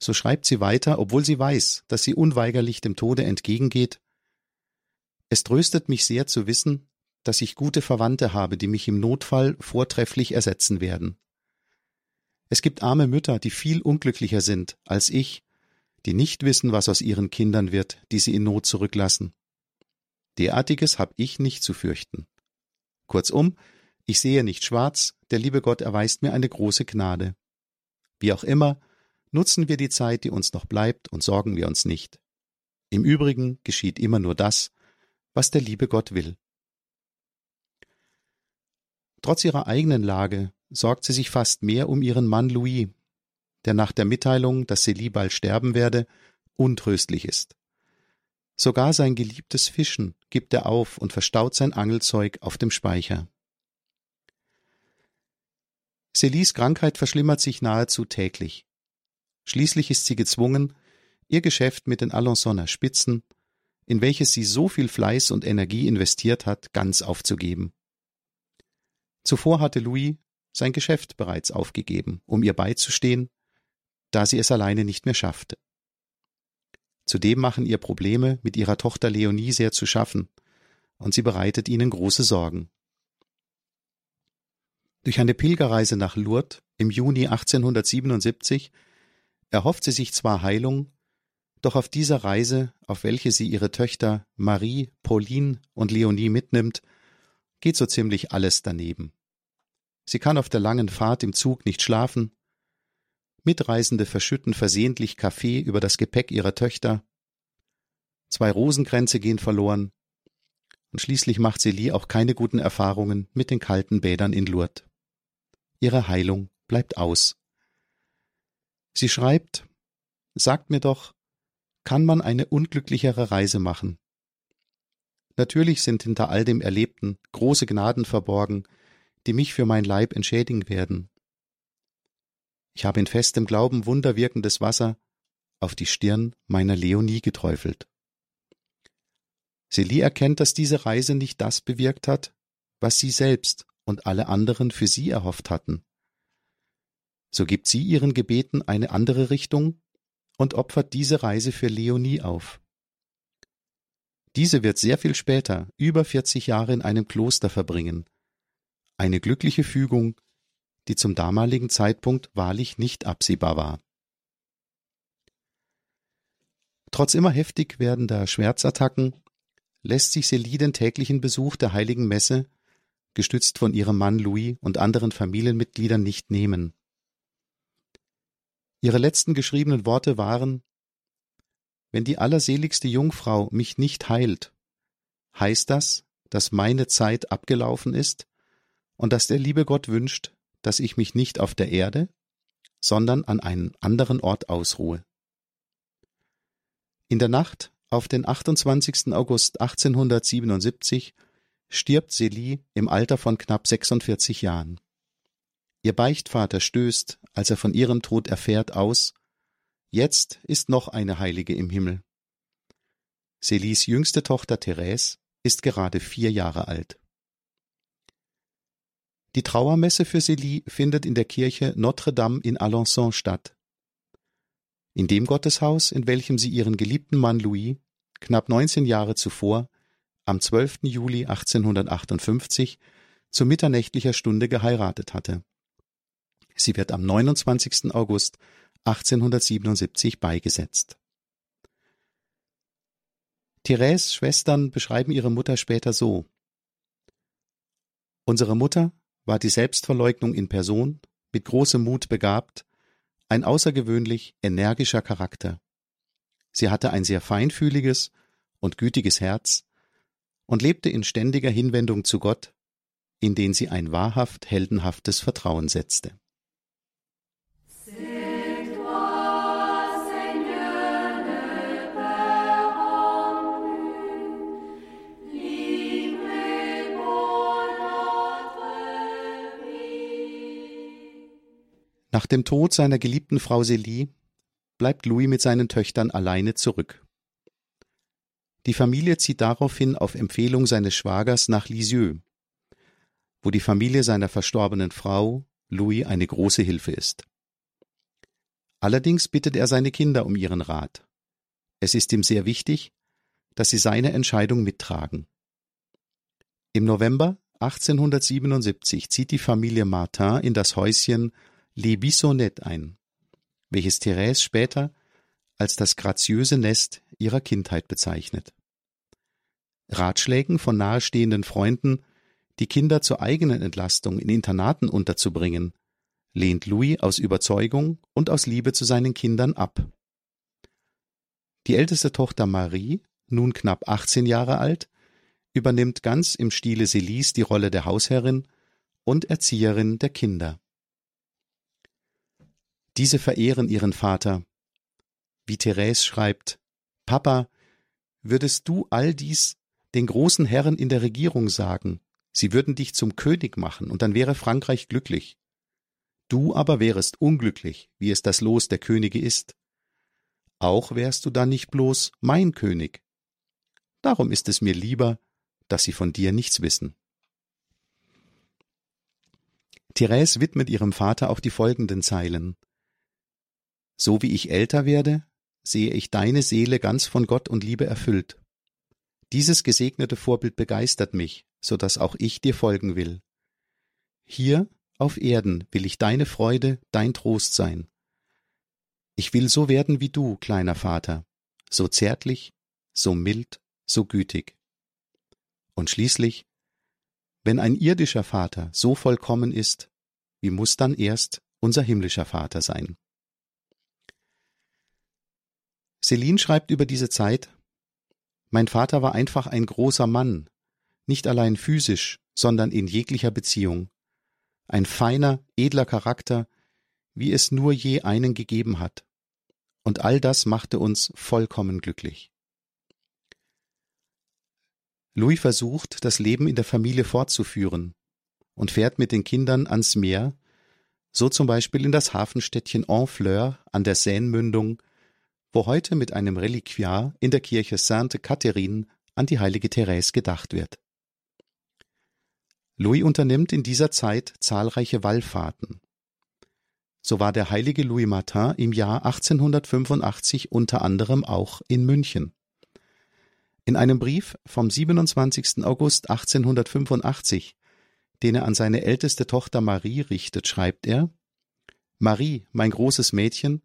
So schreibt sie weiter, obwohl sie weiß, dass sie unweigerlich dem Tode entgegengeht. Es tröstet mich sehr zu wissen, dass ich gute Verwandte habe, die mich im Notfall vortrefflich ersetzen werden. Es gibt arme Mütter, die viel unglücklicher sind als ich, die nicht wissen, was aus ihren Kindern wird, die sie in Not zurücklassen. Derartiges hab ich nicht zu fürchten. Kurzum, ich sehe nicht schwarz, der liebe Gott erweist mir eine große Gnade. Wie auch immer, nutzen wir die Zeit, die uns noch bleibt, und sorgen wir uns nicht. Im Übrigen geschieht immer nur das, was der liebe Gott will. Trotz ihrer eigenen Lage sorgt sie sich fast mehr um ihren Mann Louis, der nach der Mitteilung, dass Celie bald sterben werde, untröstlich ist. Sogar sein geliebtes Fischen gibt er auf und verstaut sein Angelzeug auf dem Speicher. Celies Krankheit verschlimmert sich nahezu täglich. Schließlich ist sie gezwungen, ihr Geschäft mit den Alençonner Spitzen, in welches sie so viel Fleiß und Energie investiert hat, ganz aufzugeben. Zuvor hatte Louis sein Geschäft bereits aufgegeben, um ihr beizustehen, da sie es alleine nicht mehr schaffte. Zudem machen ihr Probleme mit ihrer Tochter Leonie sehr zu schaffen, und sie bereitet ihnen große Sorgen. Durch eine Pilgerreise nach Lourdes im Juni 1877 erhofft sie sich zwar Heilung, doch auf dieser Reise, auf welche sie ihre Töchter Marie, Pauline und Leonie mitnimmt, geht so ziemlich alles daneben. Sie kann auf der langen Fahrt im Zug nicht schlafen, Mitreisende verschütten versehentlich Kaffee über das Gepäck ihrer Töchter, zwei Rosenkränze gehen verloren, und schließlich macht Celie auch keine guten Erfahrungen mit den kalten Bädern in Lourdes. Ihre Heilung bleibt aus. Sie schreibt, sagt mir doch, kann man eine unglücklichere Reise machen? Natürlich sind hinter all dem Erlebten große Gnaden verborgen, die mich für mein Leib entschädigen werden. Ich habe in festem Glauben wunderwirkendes Wasser auf die Stirn meiner Leonie geträufelt. Celie erkennt, dass diese Reise nicht das bewirkt hat, was sie selbst und alle anderen für sie erhofft hatten. So gibt sie ihren Gebeten eine andere Richtung und opfert diese Reise für Leonie auf. Diese wird sehr viel später, über 40 Jahre in einem Kloster verbringen. Eine glückliche Fügung, die zum damaligen Zeitpunkt wahrlich nicht absehbar war. Trotz immer heftig werdender Schmerzattacken lässt sich Celie den täglichen Besuch der heiligen Messe, gestützt von ihrem Mann Louis und anderen Familienmitgliedern, nicht nehmen. Ihre letzten geschriebenen Worte waren Wenn die allerseligste Jungfrau mich nicht heilt, heißt das, dass meine Zeit abgelaufen ist und dass der liebe Gott wünscht, dass ich mich nicht auf der Erde, sondern an einem anderen Ort ausruhe. In der Nacht auf den 28. August 1877 stirbt Celie im Alter von knapp 46 Jahren. Ihr Beichtvater stößt, als er von ihrem Tod erfährt, aus Jetzt ist noch eine Heilige im Himmel. Celies jüngste Tochter Therese ist gerade vier Jahre alt. Die Trauermesse für Celie findet in der Kirche Notre Dame in Alençon statt. In dem Gotteshaus, in welchem sie ihren geliebten Mann Louis knapp 19 Jahre zuvor, am 12. Juli 1858, zu mitternächtlicher Stunde geheiratet hatte. Sie wird am 29. August 1877 beigesetzt. Therese Schwestern beschreiben ihre Mutter später so. Unsere Mutter war die Selbstverleugnung in Person, mit großem Mut begabt, ein außergewöhnlich energischer Charakter. Sie hatte ein sehr feinfühliges und gütiges Herz und lebte in ständiger Hinwendung zu Gott, in den sie ein wahrhaft heldenhaftes Vertrauen setzte. Nach dem Tod seiner geliebten Frau Celie bleibt Louis mit seinen Töchtern alleine zurück. Die Familie zieht daraufhin auf Empfehlung seines Schwagers nach Lisieux, wo die Familie seiner verstorbenen Frau, Louis, eine große Hilfe ist. Allerdings bittet er seine Kinder um ihren Rat. Es ist ihm sehr wichtig, dass sie seine Entscheidung mittragen. Im November 1877 zieht die Familie Martin in das Häuschen Les Bissonnettes ein, welches Therese später als das graziöse Nest ihrer Kindheit bezeichnet. Ratschlägen von nahestehenden Freunden, die Kinder zur eigenen Entlastung in Internaten unterzubringen, lehnt Louis aus Überzeugung und aus Liebe zu seinen Kindern ab. Die älteste Tochter Marie, nun knapp 18 Jahre alt, übernimmt ganz im Stile Celis die Rolle der Hausherrin und Erzieherin der Kinder. Diese verehren ihren Vater. Wie Therese schreibt, Papa, würdest du all dies den großen Herren in der Regierung sagen, sie würden dich zum König machen, und dann wäre Frankreich glücklich. Du aber wärest unglücklich, wie es das Los der Könige ist. Auch wärst du dann nicht bloß mein König. Darum ist es mir lieber, dass sie von dir nichts wissen. Therese widmet ihrem Vater auch die folgenden Zeilen. So wie ich älter werde, sehe ich deine Seele ganz von Gott und Liebe erfüllt. Dieses gesegnete Vorbild begeistert mich, so dass auch ich dir folgen will. Hier auf Erden will ich deine Freude, dein Trost sein. Ich will so werden wie du, kleiner Vater, so zärtlich, so mild, so gütig. Und schließlich, wenn ein irdischer Vater so vollkommen ist, wie muss dann erst unser himmlischer Vater sein? Celine schreibt über diese Zeit, mein Vater war einfach ein großer Mann, nicht allein physisch, sondern in jeglicher Beziehung. Ein feiner, edler Charakter, wie es nur je einen gegeben hat. Und all das machte uns vollkommen glücklich. Louis versucht, das Leben in der Familie fortzuführen und fährt mit den Kindern ans Meer, so zum Beispiel in das Hafenstädtchen Honfleur an der Seinmündung wo heute mit einem Reliquiar in der Kirche Sainte Catherine an die heilige Therese gedacht wird. Louis unternimmt in dieser Zeit zahlreiche Wallfahrten. So war der heilige Louis Martin im Jahr 1885 unter anderem auch in München. In einem Brief vom 27. August 1885, den er an seine älteste Tochter Marie richtet, schreibt er Marie, mein großes Mädchen,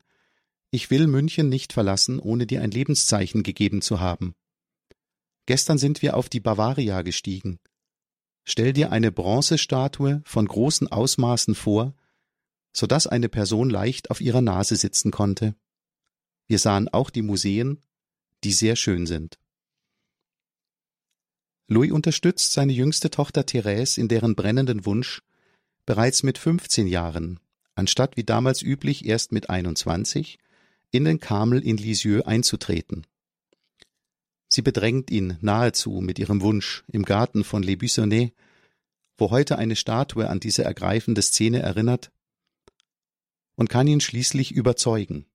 ich will München nicht verlassen, ohne dir ein Lebenszeichen gegeben zu haben. Gestern sind wir auf die Bavaria gestiegen. Stell dir eine Bronzestatue von großen Ausmaßen vor, so dass eine Person leicht auf ihrer Nase sitzen konnte. Wir sahen auch die Museen, die sehr schön sind. Louis unterstützt seine jüngste Tochter Therese in deren brennenden Wunsch, bereits mit 15 Jahren, anstatt wie damals üblich erst mit 21, in den Karmel in Lisieux einzutreten. Sie bedrängt ihn nahezu mit ihrem Wunsch im Garten von Les Buissonnets, wo heute eine Statue an diese ergreifende Szene erinnert, und kann ihn schließlich überzeugen.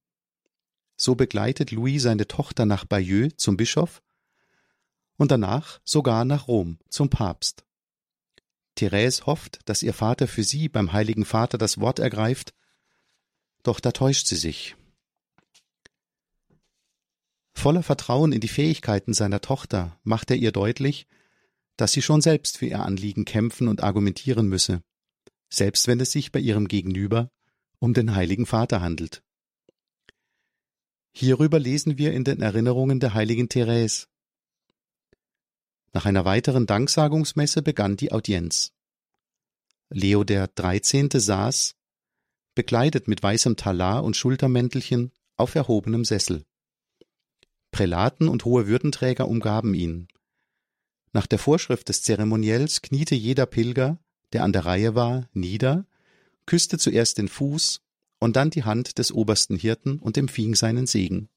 So begleitet Louis seine Tochter nach Bayeux zum Bischof und danach sogar nach Rom zum Papst. Therese hofft, dass ihr Vater für sie beim Heiligen Vater das Wort ergreift, doch da täuscht sie sich. Voller Vertrauen in die Fähigkeiten seiner Tochter macht er ihr deutlich, dass sie schon selbst für ihr Anliegen kämpfen und argumentieren müsse, selbst wenn es sich bei ihrem Gegenüber um den Heiligen Vater handelt. Hierüber lesen wir in den Erinnerungen der heiligen Therese. Nach einer weiteren Danksagungsmesse begann die Audienz. Leo der Dreizehnte saß, bekleidet mit weißem Talar und Schultermäntelchen, auf erhobenem Sessel. Prälaten und hohe Würdenträger umgaben ihn. Nach der Vorschrift des Zeremoniells kniete jeder Pilger, der an der Reihe war, nieder, küsste zuerst den Fuß und dann die Hand des obersten Hirten und empfing seinen Segen.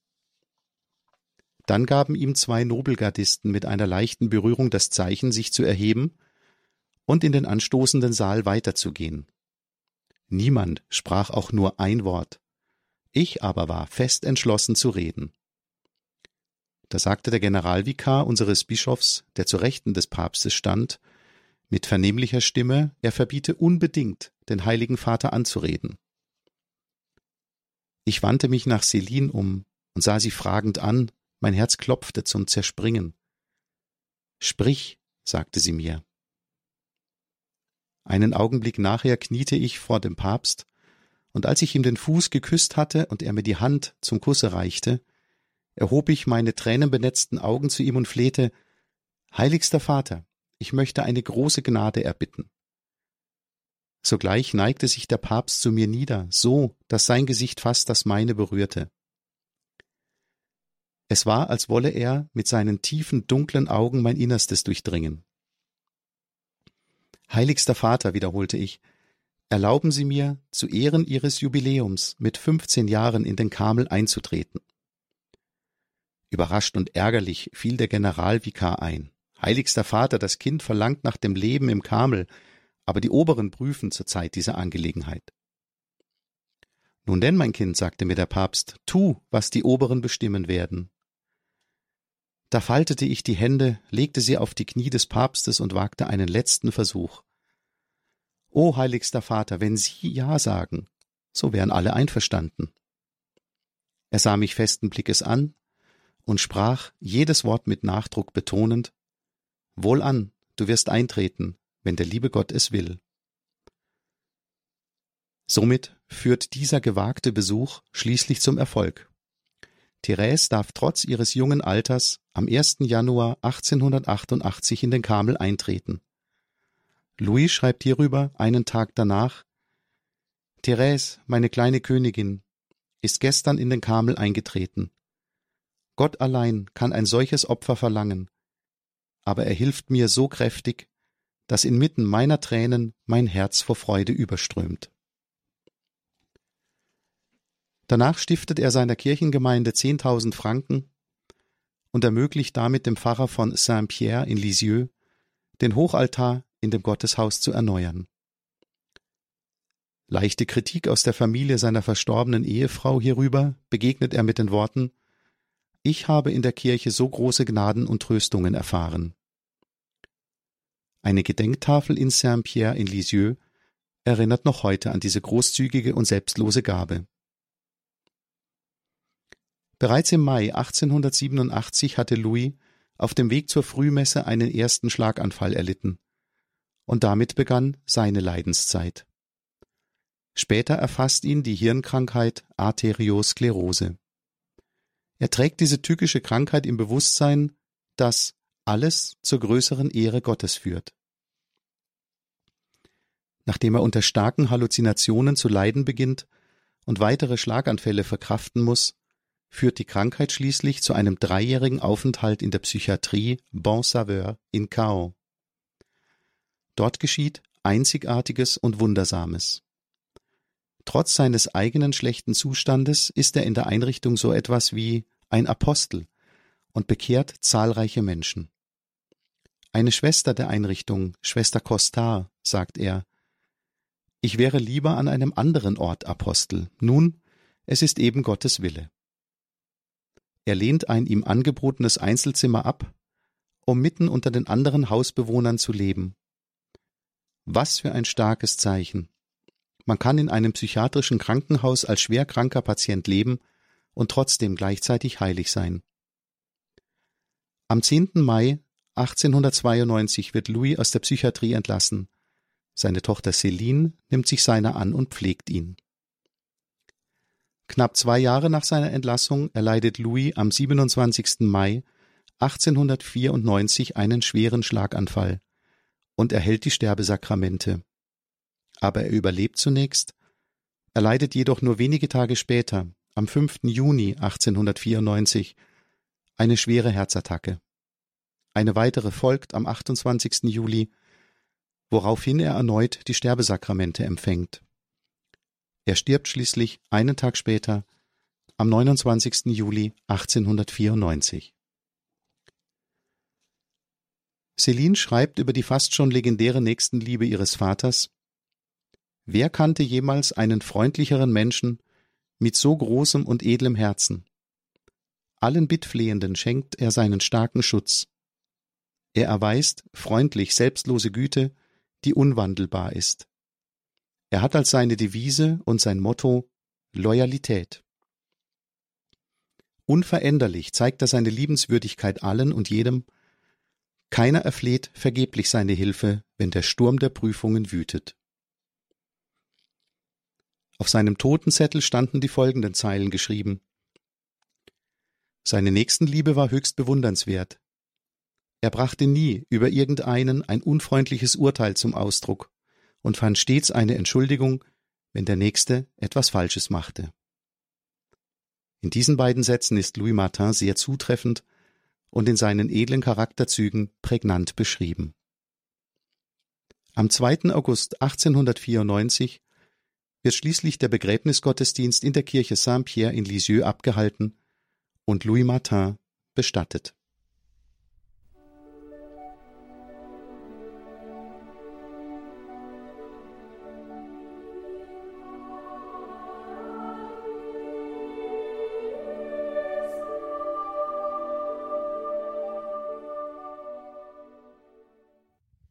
Dann gaben ihm zwei Nobelgardisten mit einer leichten Berührung das Zeichen, sich zu erheben und in den anstoßenden Saal weiterzugehen. Niemand sprach auch nur ein Wort. Ich aber war fest entschlossen zu reden. Da sagte der Generalvikar unseres Bischofs, der zu Rechten des Papstes stand, mit vernehmlicher Stimme, er verbiete unbedingt, den Heiligen Vater anzureden. Ich wandte mich nach Celine um und sah sie fragend an, mein Herz klopfte zum Zerspringen. Sprich, sagte sie mir. Einen Augenblick nachher kniete ich vor dem Papst Und als ich ihm den Fuß geküsst hatte und er mir die Hand zum Kusse reichte, erhob ich meine tränenbenetzten Augen zu ihm und flehte, Heiligster Vater, ich möchte eine große Gnade erbitten. Sogleich neigte sich der Papst zu mir nieder, so, dass sein Gesicht fast das meine berührte. Es war, als wolle er mit seinen tiefen, dunklen Augen mein Innerstes durchdringen. Heiligster Vater, wiederholte ich, erlauben Sie mir, zu Ehren Ihres Jubiläums mit 15 Jahren in den Karmel einzutreten. Überrascht und ärgerlich fiel der Generalvikar ein. Heiligster Vater, das Kind verlangt nach dem Leben im Karmel, aber die Oberen prüfen zurzeit diese Angelegenheit. Nun denn, mein Kind, sagte mir der Papst, tu, was die Oberen bestimmen werden. Da faltete ich die Hände, legte sie auf die Knie des Papstes und wagte einen letzten Versuch. O heiligster Vater, wenn Sie Ja sagen, so wären alle einverstanden. Er sah mich festen Blickes an und sprach, jedes Wort mit Nachdruck betonend, Wohlan, du wirst eintreten, wenn der liebe Gott es will. Somit führt dieser gewagte Besuch schließlich zum Erfolg. Therese darf trotz ihres jungen Alters am 1. Januar 1888 in den Karmel eintreten. Louis schreibt hierüber einen Tag danach Therese, meine kleine Königin, ist gestern in den Karmel eingetreten. Gott allein kann ein solches Opfer verlangen, aber er hilft mir so kräftig, dass inmitten meiner Tränen mein Herz vor Freude überströmt. Danach stiftet er seiner Kirchengemeinde zehntausend Franken und ermöglicht damit dem Pfarrer von Saint-Pierre in Lisieux, den Hochaltar in dem Gotteshaus zu erneuern. Leichte Kritik aus der Familie seiner verstorbenen Ehefrau hierüber begegnet er mit den Worten Ich habe in der Kirche so große Gnaden und Tröstungen erfahren. Eine Gedenktafel in Saint-Pierre in Lisieux erinnert noch heute an diese großzügige und selbstlose Gabe. Bereits im Mai 1887 hatte Louis auf dem Weg zur Frühmesse einen ersten Schlaganfall erlitten. Und damit begann seine Leidenszeit. Später erfasst ihn die Hirnkrankheit Arteriosklerose. Er trägt diese tückische Krankheit im Bewusstsein, dass alles zur größeren Ehre Gottes führt. Nachdem er unter starken Halluzinationen zu leiden beginnt und weitere Schlaganfälle verkraften muss, führt die Krankheit schließlich zu einem dreijährigen Aufenthalt in der Psychiatrie Bon Saveur in Caen. Dort geschieht Einzigartiges und Wundersames. Trotz seines eigenen schlechten Zustandes ist er in der Einrichtung so etwas wie ein Apostel und bekehrt zahlreiche Menschen. Eine Schwester der Einrichtung, Schwester Costar, sagt er, ich wäre lieber an einem anderen Ort Apostel. Nun, es ist eben Gottes Wille. Er lehnt ein ihm angebotenes Einzelzimmer ab, um mitten unter den anderen Hausbewohnern zu leben. Was für ein starkes Zeichen. Man kann in einem psychiatrischen Krankenhaus als schwerkranker Patient leben und trotzdem gleichzeitig heilig sein. Am 10. Mai 1892 wird Louis aus der Psychiatrie entlassen. Seine Tochter Céline nimmt sich seiner an und pflegt ihn. Knapp zwei Jahre nach seiner Entlassung erleidet Louis am 27. Mai 1894 einen schweren Schlaganfall und erhält die Sterbesakramente. Aber er überlebt zunächst, erleidet jedoch nur wenige Tage später, am 5. Juni 1894, eine schwere Herzattacke. Eine weitere folgt am 28. Juli, woraufhin er erneut die Sterbesakramente empfängt. Er stirbt schließlich einen Tag später, am 29. Juli 1894. Celine schreibt über die fast schon legendäre Nächstenliebe ihres Vaters Wer kannte jemals einen freundlicheren Menschen mit so großem und edlem Herzen? Allen Bittflehenden schenkt er seinen starken Schutz. Er erweist freundlich selbstlose Güte, die unwandelbar ist. Er hat als seine Devise und sein Motto Loyalität. Unveränderlich zeigt er seine Liebenswürdigkeit allen und jedem. Keiner erfleht vergeblich seine Hilfe, wenn der Sturm der Prüfungen wütet. Auf seinem Totenzettel standen die folgenden Zeilen geschrieben. Seine Nächstenliebe war höchst bewundernswert. Er brachte nie über irgendeinen ein unfreundliches Urteil zum Ausdruck und fand stets eine Entschuldigung, wenn der Nächste etwas Falsches machte. In diesen beiden Sätzen ist Louis Martin sehr zutreffend und in seinen edlen Charakterzügen prägnant beschrieben. Am 2. August 1894 wird schließlich der Begräbnisgottesdienst in der Kirche Saint-Pierre in Lisieux abgehalten und Louis Martin bestattet.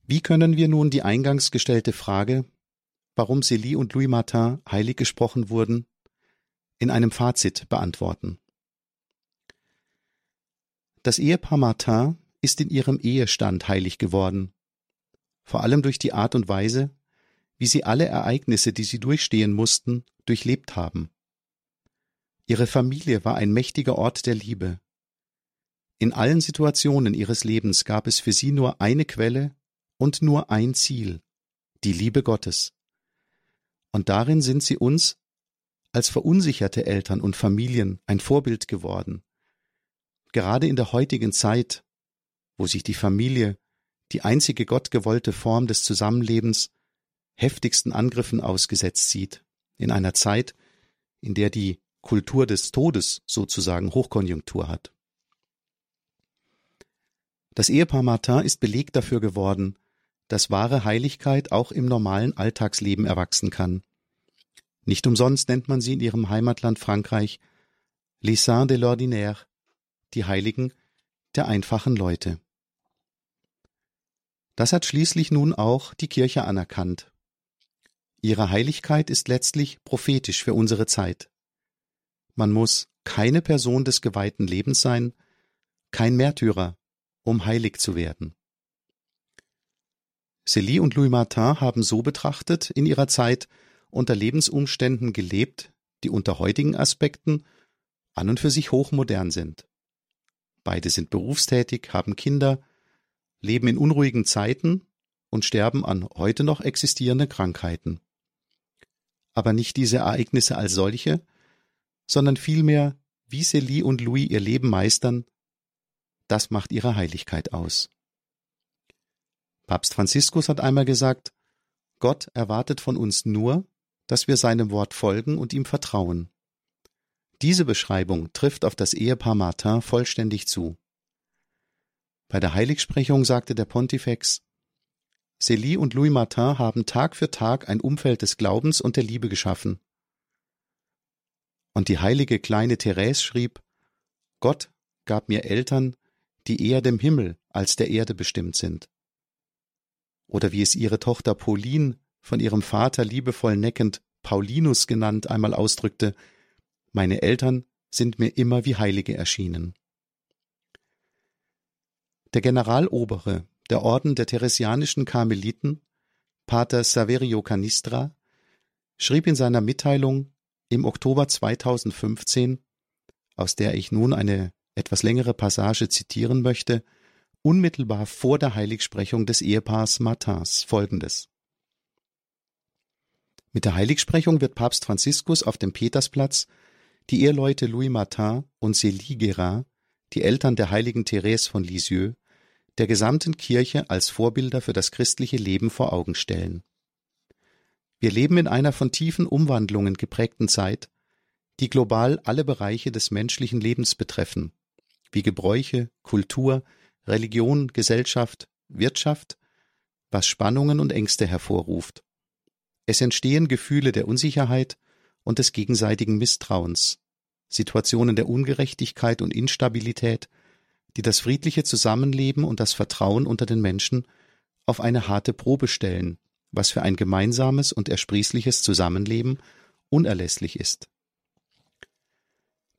Wie können wir nun die eingangs gestellte Frage, warum Célie und Louis Martin heilig gesprochen wurden, in einem Fazit beantworten? Das Ehepaar Martin ist in ihrem Ehestand heilig geworden, vor allem durch die Art und Weise, wie sie alle Ereignisse, die sie durchstehen mussten, durchlebt haben. Ihre Familie war ein mächtiger Ort der Liebe. In allen Situationen ihres Lebens gab es für sie nur eine Quelle und nur ein Ziel, die Liebe Gottes. Und darin sind sie uns als verunsicherte Eltern und Familien ein Vorbild geworden, Gerade in der heutigen Zeit, wo sich die Familie, die einzige gottgewollte Form des Zusammenlebens, heftigsten Angriffen ausgesetzt sieht, in einer Zeit, in der die Kultur des Todes sozusagen Hochkonjunktur hat. Das Ehepaar Martin ist Beleg dafür geworden, dass wahre Heiligkeit auch im normalen Alltagsleben erwachsen kann. Nicht umsonst nennt man sie in ihrem Heimatland Frankreich Les Saints de l'Ordinaire, die Heiligen der einfachen Leute. Das hat schließlich nun auch die Kirche anerkannt. Ihre Heiligkeit ist letztlich prophetisch für unsere Zeit. Man muss keine Person des geweihten Lebens sein, kein Märtyrer, um heilig zu werden. Célie und Louis Martin haben so betrachtet in ihrer Zeit unter Lebensumständen gelebt, die unter heutigen Aspekten an und für sich hochmodern sind. Beide sind berufstätig, haben Kinder, leben in unruhigen Zeiten und sterben an heute noch existierenden Krankheiten. Aber nicht diese Ereignisse als solche, sondern vielmehr, wie Celie und Louis ihr Leben meistern, das macht ihre Heiligkeit aus. Papst Franziskus hat einmal gesagt, Gott erwartet von uns nur, dass wir seinem Wort folgen und ihm vertrauen. Diese Beschreibung trifft auf das Ehepaar Martin vollständig zu. Bei der Heiligsprechung sagte der Pontifex, Célie und Louis Martin haben Tag für Tag ein Umfeld des Glaubens und der Liebe geschaffen. Und die heilige kleine Therese schrieb, Gott gab mir Eltern, die eher dem Himmel als der Erde bestimmt sind. Oder wie es ihre Tochter Pauline von ihrem Vater liebevoll neckend Paulinus genannt einmal ausdrückte, meine Eltern sind mir immer wie Heilige erschienen. Der Generalobere der Orden der Theresianischen Karmeliten, Pater Saverio Canistra, schrieb in seiner Mitteilung im Oktober 2015, aus der ich nun eine etwas längere Passage zitieren möchte, unmittelbar vor der Heiligsprechung des Ehepaars Martins folgendes. Mit der Heiligsprechung wird Papst Franziskus auf dem Petersplatz die Eheleute Louis Martin und Célie Guérin, die Eltern der heiligen Therese von Lisieux, der gesamten Kirche als Vorbilder für das christliche Leben vor Augen stellen. Wir leben in einer von tiefen Umwandlungen geprägten Zeit, die global alle Bereiche des menschlichen Lebens betreffen, wie Gebräuche, Kultur, Religion, Gesellschaft, Wirtschaft, was Spannungen und Ängste hervorruft. Es entstehen Gefühle der Unsicherheit und des gegenseitigen Misstrauens, Situationen der Ungerechtigkeit und Instabilität, die das friedliche Zusammenleben und das Vertrauen unter den Menschen auf eine harte Probe stellen, was für ein gemeinsames und ersprießliches Zusammenleben unerlässlich ist.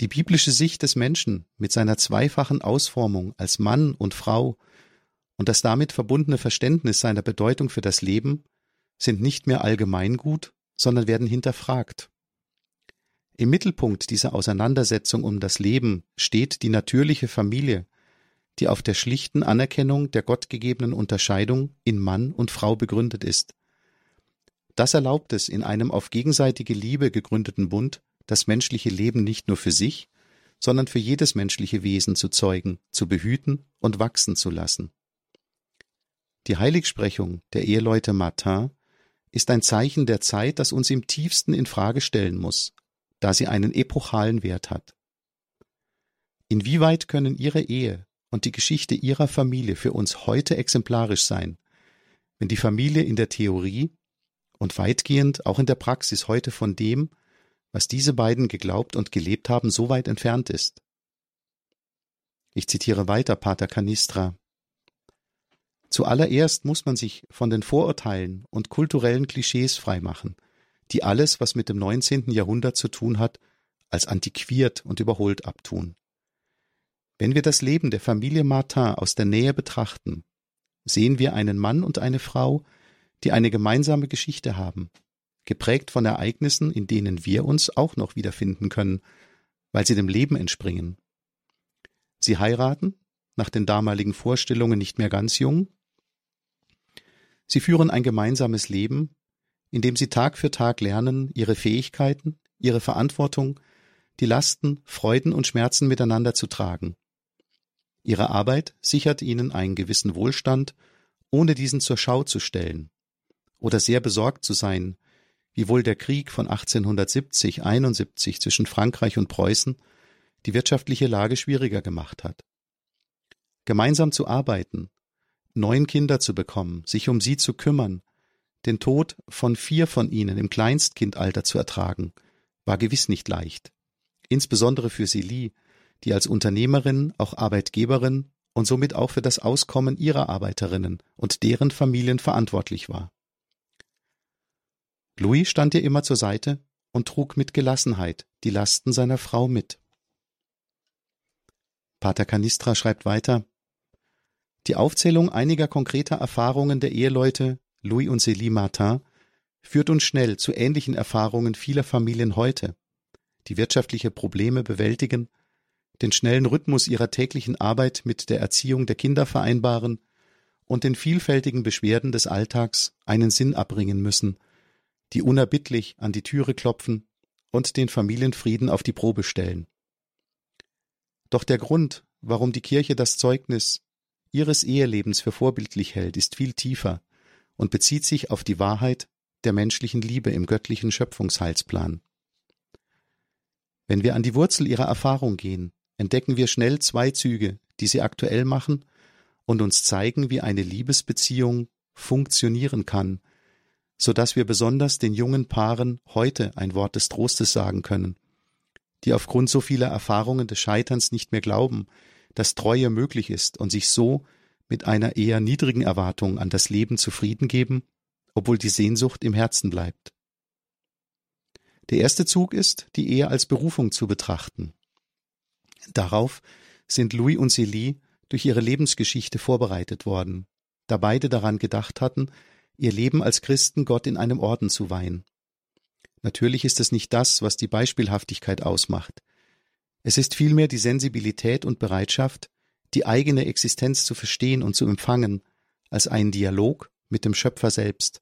Die biblische Sicht des Menschen mit seiner zweifachen Ausformung als Mann und Frau und das damit verbundene Verständnis seiner Bedeutung für das Leben sind nicht mehr Allgemeingut, sondern werden hinterfragt Im Mittelpunkt dieser Auseinandersetzung um das Leben steht die natürliche Familie, die auf der schlichten Anerkennung der gottgegebenen Unterscheidung in Mann und Frau begründet ist. Das erlaubt es in einem auf gegenseitige Liebe gegründeten Bund, das menschliche Leben nicht nur für sich, sondern für jedes menschliche Wesen zu zeugen, zu behüten und wachsen zu lassen. Die Heiligsprechung der Eheleute Martin ist ein Zeichen der Zeit, das uns im tiefsten in Frage stellen muss, da sie einen epochalen Wert hat. Inwieweit können Ihre Ehe und die Geschichte Ihrer Familie für uns heute exemplarisch sein, wenn die Familie in der Theorie und weitgehend auch in der Praxis heute von dem, was diese beiden geglaubt und gelebt haben, so weit entfernt ist. Ich zitiere weiter Pater Canistra. Zuallererst muss man sich von den Vorurteilen und kulturellen Klischees freimachen, die alles, was mit dem 19. Jahrhundert zu tun hat, als antiquiert und überholt abtun. Wenn wir das Leben der Familie Martin aus der Nähe betrachten, sehen wir einen Mann und eine Frau, die eine gemeinsame Geschichte haben, geprägt von Ereignissen, in denen wir uns auch noch wiederfinden können, weil sie dem Leben entspringen. Sie heiraten, nach den damaligen Vorstellungen nicht mehr ganz jung. Sie führen ein gemeinsames Leben, in dem sie Tag für Tag lernen, ihre Fähigkeiten, ihre Verantwortung, die Lasten, Freuden und Schmerzen miteinander zu tragen. Ihre Arbeit sichert ihnen einen gewissen Wohlstand, ohne diesen zur Schau zu stellen oder sehr besorgt zu sein, wie wohl der Krieg von 1870, 71 zwischen Frankreich und Preußen die wirtschaftliche Lage schwieriger gemacht hat. Gemeinsam zu arbeiten, neun Kinder zu bekommen, sich um sie zu kümmern, den Tod von vier von ihnen im Kleinstkindalter zu ertragen, war gewiss nicht leicht. Insbesondere für Celie, die als Unternehmerin, auch Arbeitgeberin und somit auch für das Auskommen ihrer Arbeiterinnen und deren Familien verantwortlich war. Louis stand ihr immer zur Seite und trug mit Gelassenheit die Lasten seiner Frau mit. Pater Canistra schreibt weiter Die Aufzählung einiger konkreter Erfahrungen der Eheleute Louis und Célie Martin führt uns schnell zu ähnlichen Erfahrungen vieler Familien heute, die wirtschaftliche Probleme bewältigen, den schnellen Rhythmus ihrer täglichen Arbeit mit der Erziehung der Kinder vereinbaren und den vielfältigen Beschwerden des Alltags einen Sinn abbringen müssen – die unerbittlich an die Türe klopfen und den Familienfrieden auf die Probe stellen. Doch der Grund, warum die Kirche das Zeugnis ihres Ehelebens für vorbildlich hält, ist viel tiefer und bezieht sich auf die Wahrheit der menschlichen Liebe im göttlichen Schöpfungsheilsplan. Wenn wir an die Wurzel ihrer Erfahrung gehen, entdecken wir schnell zwei Züge, die sie aktuell machen und uns zeigen, wie eine Liebesbeziehung funktionieren kann, so dass wir besonders den jungen Paaren heute ein Wort des Trostes sagen können, die aufgrund so vieler Erfahrungen des Scheiterns nicht mehr glauben, dass Treue möglich ist und sich so mit einer eher niedrigen Erwartung an das Leben zufrieden geben, obwohl die Sehnsucht im Herzen bleibt. Der erste Zug ist, die Ehe als Berufung zu betrachten. Darauf sind Louis und Célie durch ihre Lebensgeschichte vorbereitet worden, da beide daran gedacht hatten, ihr Leben als Christen Gott in einem Orden zu weihen. Natürlich ist es nicht das, was die Beispielhaftigkeit ausmacht. Es ist vielmehr die Sensibilität und Bereitschaft, die eigene Existenz zu verstehen und zu empfangen, als einen Dialog mit dem Schöpfer selbst,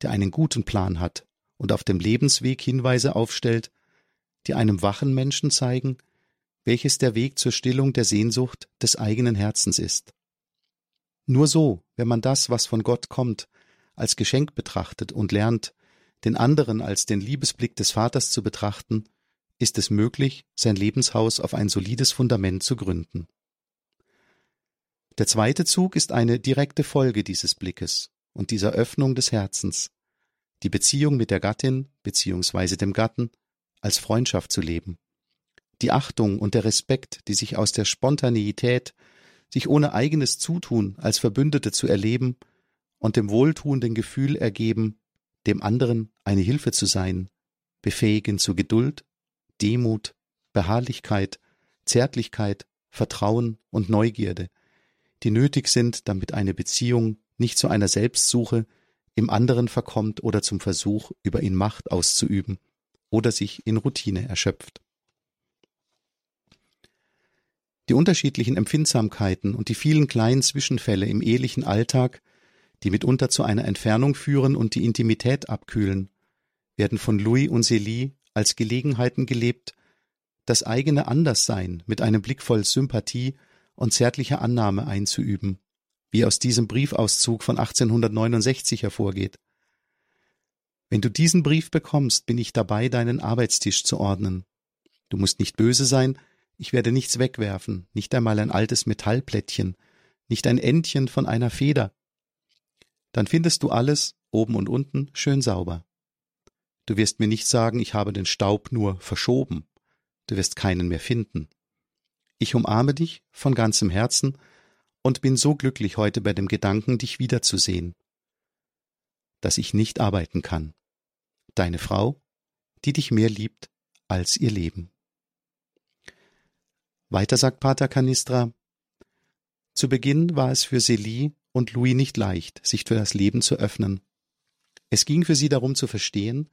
der einen guten Plan hat und auf dem Lebensweg Hinweise aufstellt, die einem wachen Menschen zeigen, welches der Weg zur Stillung der Sehnsucht des eigenen Herzens ist. Nur so, wenn man das, was von Gott kommt, als Geschenk betrachtet und lernt, den anderen als den Liebesblick des Vaters zu betrachten, ist es möglich, sein Lebenshaus auf ein solides Fundament zu gründen. Der zweite Zug ist eine direkte Folge dieses Blickes und dieser Öffnung des Herzens, die Beziehung mit der Gattin bzw. dem Gatten als Freundschaft zu leben, die Achtung und der Respekt, die sich aus der Spontaneität, sich ohne eigenes Zutun als Verbündete zu erleben und dem wohltuenden Gefühl ergeben, dem anderen eine Hilfe zu sein, befähigen zu Geduld, Demut, Beharrlichkeit, Zärtlichkeit, Vertrauen und Neugierde, die nötig sind, damit eine Beziehung nicht zu einer Selbstsuche im anderen verkommt oder zum Versuch, über ihn Macht auszuüben oder sich in Routine erschöpft. Die unterschiedlichen Empfindsamkeiten und die vielen kleinen Zwischenfälle im ehelichen Alltag, die mitunter zu einer Entfernung führen und die Intimität abkühlen, werden von Louis und Célie als Gelegenheiten gelebt, das eigene Anderssein mit einem Blick voll Sympathie und zärtlicher Annahme einzuüben, wie aus diesem Briefauszug von 1869 hervorgeht. Wenn du diesen Brief bekommst, bin ich dabei, deinen Arbeitstisch zu ordnen. Du musst nicht böse sein, ich werde nichts wegwerfen, nicht einmal ein altes Metallplättchen, nicht ein Endchen von einer Feder. Dann findest du alles, oben und unten, schön sauber. Du wirst mir nicht sagen, ich habe den Staub nur verschoben. Du wirst keinen mehr finden. Ich umarme dich von ganzem Herzen und bin so glücklich heute bei dem Gedanken, dich wiederzusehen, dass ich nicht arbeiten kann deine Frau, die dich mehr liebt als ihr Leben. Weiter sagt Pater Canistra, zu Beginn war es für Celie und Louis nicht leicht, sich für das Leben zu öffnen. Es ging für sie darum zu verstehen,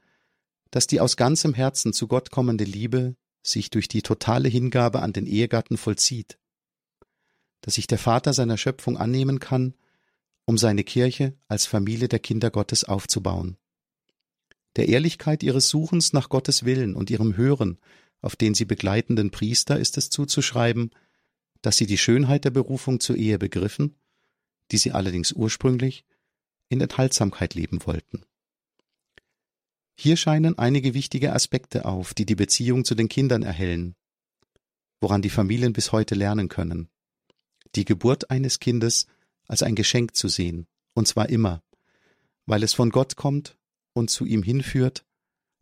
dass die aus ganzem Herzen zu Gott kommende Liebe sich durch die totale Hingabe an den Ehegatten vollzieht, dass sich der Vater seiner Schöpfung annehmen kann, um seine Kirche als Familie der Kinder Gottes aufzubauen der Ehrlichkeit ihres Suchens nach Gottes Willen und ihrem Hören auf den sie begleitenden Priester ist es zuzuschreiben, dass sie die Schönheit der Berufung zur Ehe begriffen, die sie allerdings ursprünglich in Enthaltsamkeit leben wollten. Hier scheinen einige wichtige Aspekte auf, die die Beziehung zu den Kindern erhellen, woran die Familien bis heute lernen können. Die Geburt eines Kindes als ein Geschenk zu sehen, und zwar immer, weil es von Gott kommt und zu ihm hinführt,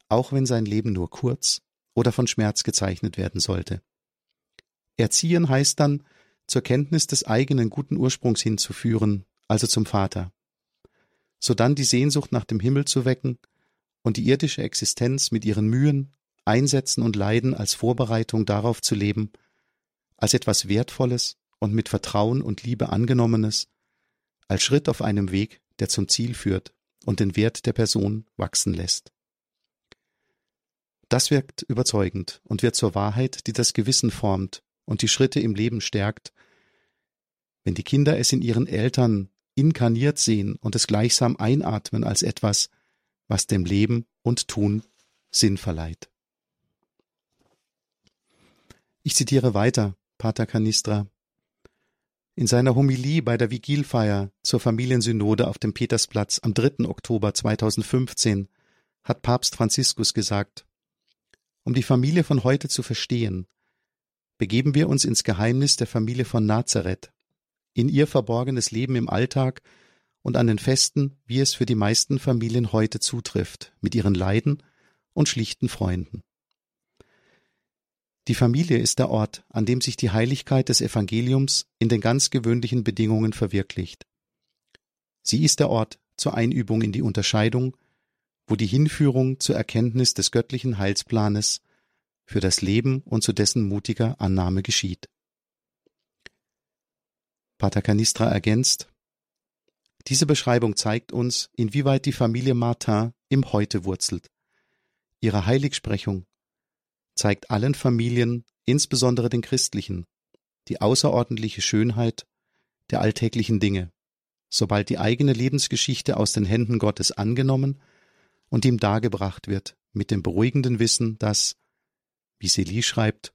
auch wenn sein Leben nur kurz oder von Schmerz gezeichnet werden sollte. Erziehen heißt dann, zur Kenntnis des eigenen guten Ursprungs hinzuführen, also zum Vater. Sodann die Sehnsucht nach dem Himmel zu wecken und die irdische Existenz mit ihren Mühen, Einsätzen und Leiden als Vorbereitung darauf zu leben, als etwas Wertvolles und mit Vertrauen und Liebe angenommenes, als Schritt auf einem Weg, der zum Ziel führt und den Wert der Person wachsen lässt. Das wirkt überzeugend und wird zur Wahrheit, die das Gewissen formt und die Schritte im Leben stärkt, wenn die Kinder es in ihren Eltern inkarniert sehen und es gleichsam einatmen als etwas, was dem Leben und Tun Sinn verleiht. Ich zitiere weiter Pater Canistra. In seiner Homilie bei der Vigilfeier zur Familiensynode auf dem Petersplatz am 3. Oktober 2015 hat Papst Franziskus gesagt, um die Familie von heute zu verstehen, begeben wir uns ins Geheimnis der Familie von Nazareth, in ihr verborgenes Leben im Alltag und an den Festen, wie es für die meisten Familien heute zutrifft, mit ihren Leiden und schlichten Freunden. Die Familie ist der Ort, an dem sich die Heiligkeit des Evangeliums in den ganz gewöhnlichen Bedingungen verwirklicht. Sie ist der Ort zur Einübung in die Unterscheidung, wo die Hinführung zur Erkenntnis des göttlichen Heilsplanes für das Leben und zu dessen mutiger Annahme geschieht. Pater Canistra ergänzt, diese Beschreibung zeigt uns, inwieweit die Familie Martin im Heute wurzelt. Ihre Heiligsprechung zeigt allen Familien, insbesondere den christlichen, die außerordentliche Schönheit der alltäglichen Dinge, sobald die eigene Lebensgeschichte aus den Händen Gottes angenommen und ihm dargebracht wird, mit dem beruhigenden Wissen, dass, wie Celie schreibt,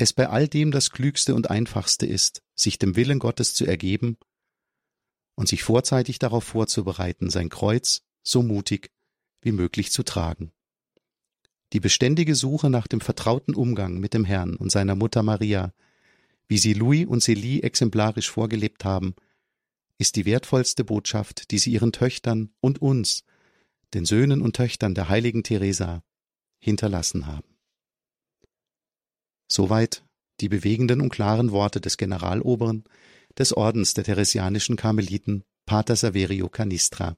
es bei all dem das Klügste und Einfachste ist, sich dem Willen Gottes zu ergeben und sich vorzeitig darauf vorzubereiten, sein Kreuz so mutig wie möglich zu tragen. Die beständige Suche nach dem vertrauten Umgang mit dem Herrn und seiner Mutter Maria, wie sie Louis und Célie exemplarisch vorgelebt haben, ist die wertvollste Botschaft, die sie ihren Töchtern und uns, den Söhnen und Töchtern der heiligen Teresa, hinterlassen haben. Soweit die bewegenden und klaren Worte des Generaloberen des Ordens der Theresianischen Karmeliten, Pater Saverio Canistra,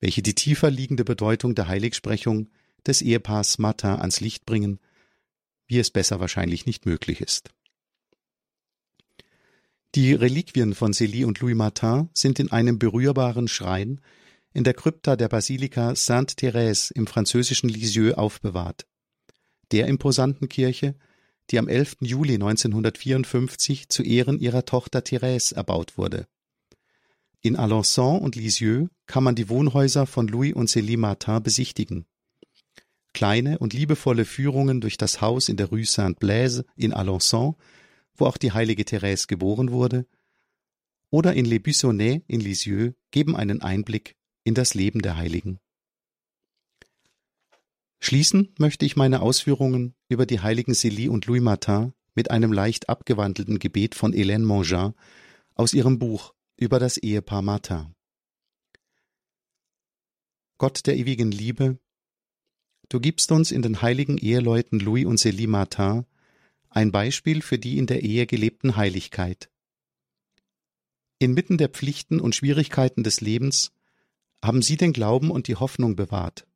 welche die tiefer liegende Bedeutung der Heiligsprechung des Ehepaars Martin ans Licht bringen, wie es besser wahrscheinlich nicht möglich ist. Die Reliquien von Célie und Louis Martin sind in einem berührbaren Schrein in der Krypta der Basilika Sainte-Thérèse im französischen Lisieux aufbewahrt. Der imposanten Kirche, die am 11. Juli 1954 zu Ehren ihrer Tochter Thérèse erbaut wurde. In Alençon und Lisieux kann man die Wohnhäuser von Louis und Célie Martin besichtigen. Kleine und liebevolle Führungen durch das Haus in der Rue Saint-Blaise in Alençon, wo auch die heilige Thérèse geboren wurde, oder in Les Buissonnets in Lisieux geben einen Einblick in das Leben der Heiligen. Schließen möchte ich meine Ausführungen über die heiligen Célie und Louis Martin mit einem leicht abgewandelten Gebet von Hélène Mongin aus ihrem Buch über das Ehepaar Martin. Gott der ewigen Liebe, du gibst uns in den heiligen Eheleuten Louis und Célie Martin ein Beispiel für die in der Ehe gelebten Heiligkeit. Inmitten der Pflichten und Schwierigkeiten des Lebens haben sie den Glauben und die Hoffnung bewahrt.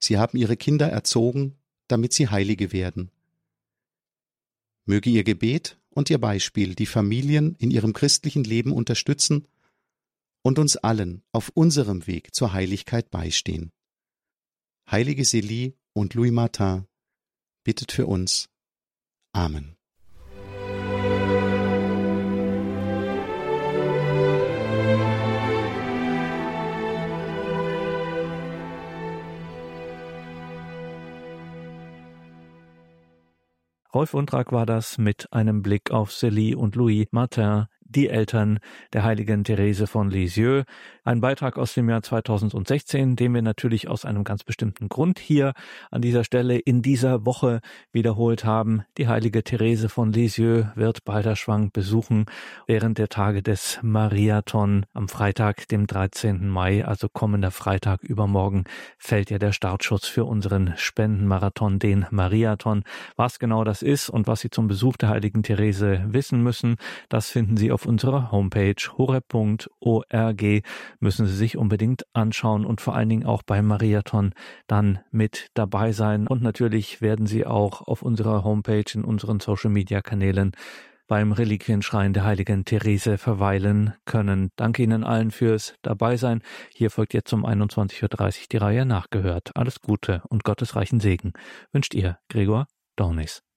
Sie haben ihre Kinder erzogen, damit sie Heilige werden. Möge ihr Gebet und ihr Beispiel die Familien in ihrem christlichen Leben unterstützen und uns allen auf unserem Weg zur Heiligkeit beistehen. Heilige Celie und Louis Martin, bittet für uns. Amen. Rolf Untrag war das mit einem Blick auf Célie und Louis Martin, die Eltern der heiligen Therese von Lisieux. Ein Beitrag aus dem Jahr 2016, den wir natürlich aus einem ganz bestimmten Grund hier an dieser Stelle in dieser Woche wiederholt haben. Die heilige Therese von Lisieux wird Balderschwang besuchen während der Tage des Mariathon am Freitag, dem 13. Mai, also kommender Freitag übermorgen, fällt ja der Startschuss für unseren Spendenmarathon, den Mariathon. Was genau das ist und was Sie zum Besuch der heiligen Therese wissen müssen, das finden Sie auf unserer Homepage horeb.org müssen Sie sich unbedingt anschauen und vor allen Dingen auch beim Mariathon dann mit dabei sein. Und natürlich werden Sie auch auf unserer Homepage in unseren Social Media Kanälen beim Reliquienschrein der heiligen Therese verweilen können. Danke Ihnen allen fürs Dabeisein. Hier folgt jetzt um 21.30 Uhr die Reihe nachgehört. Alles Gute und Gottes reichen Segen wünscht ihr Gregor Dornis.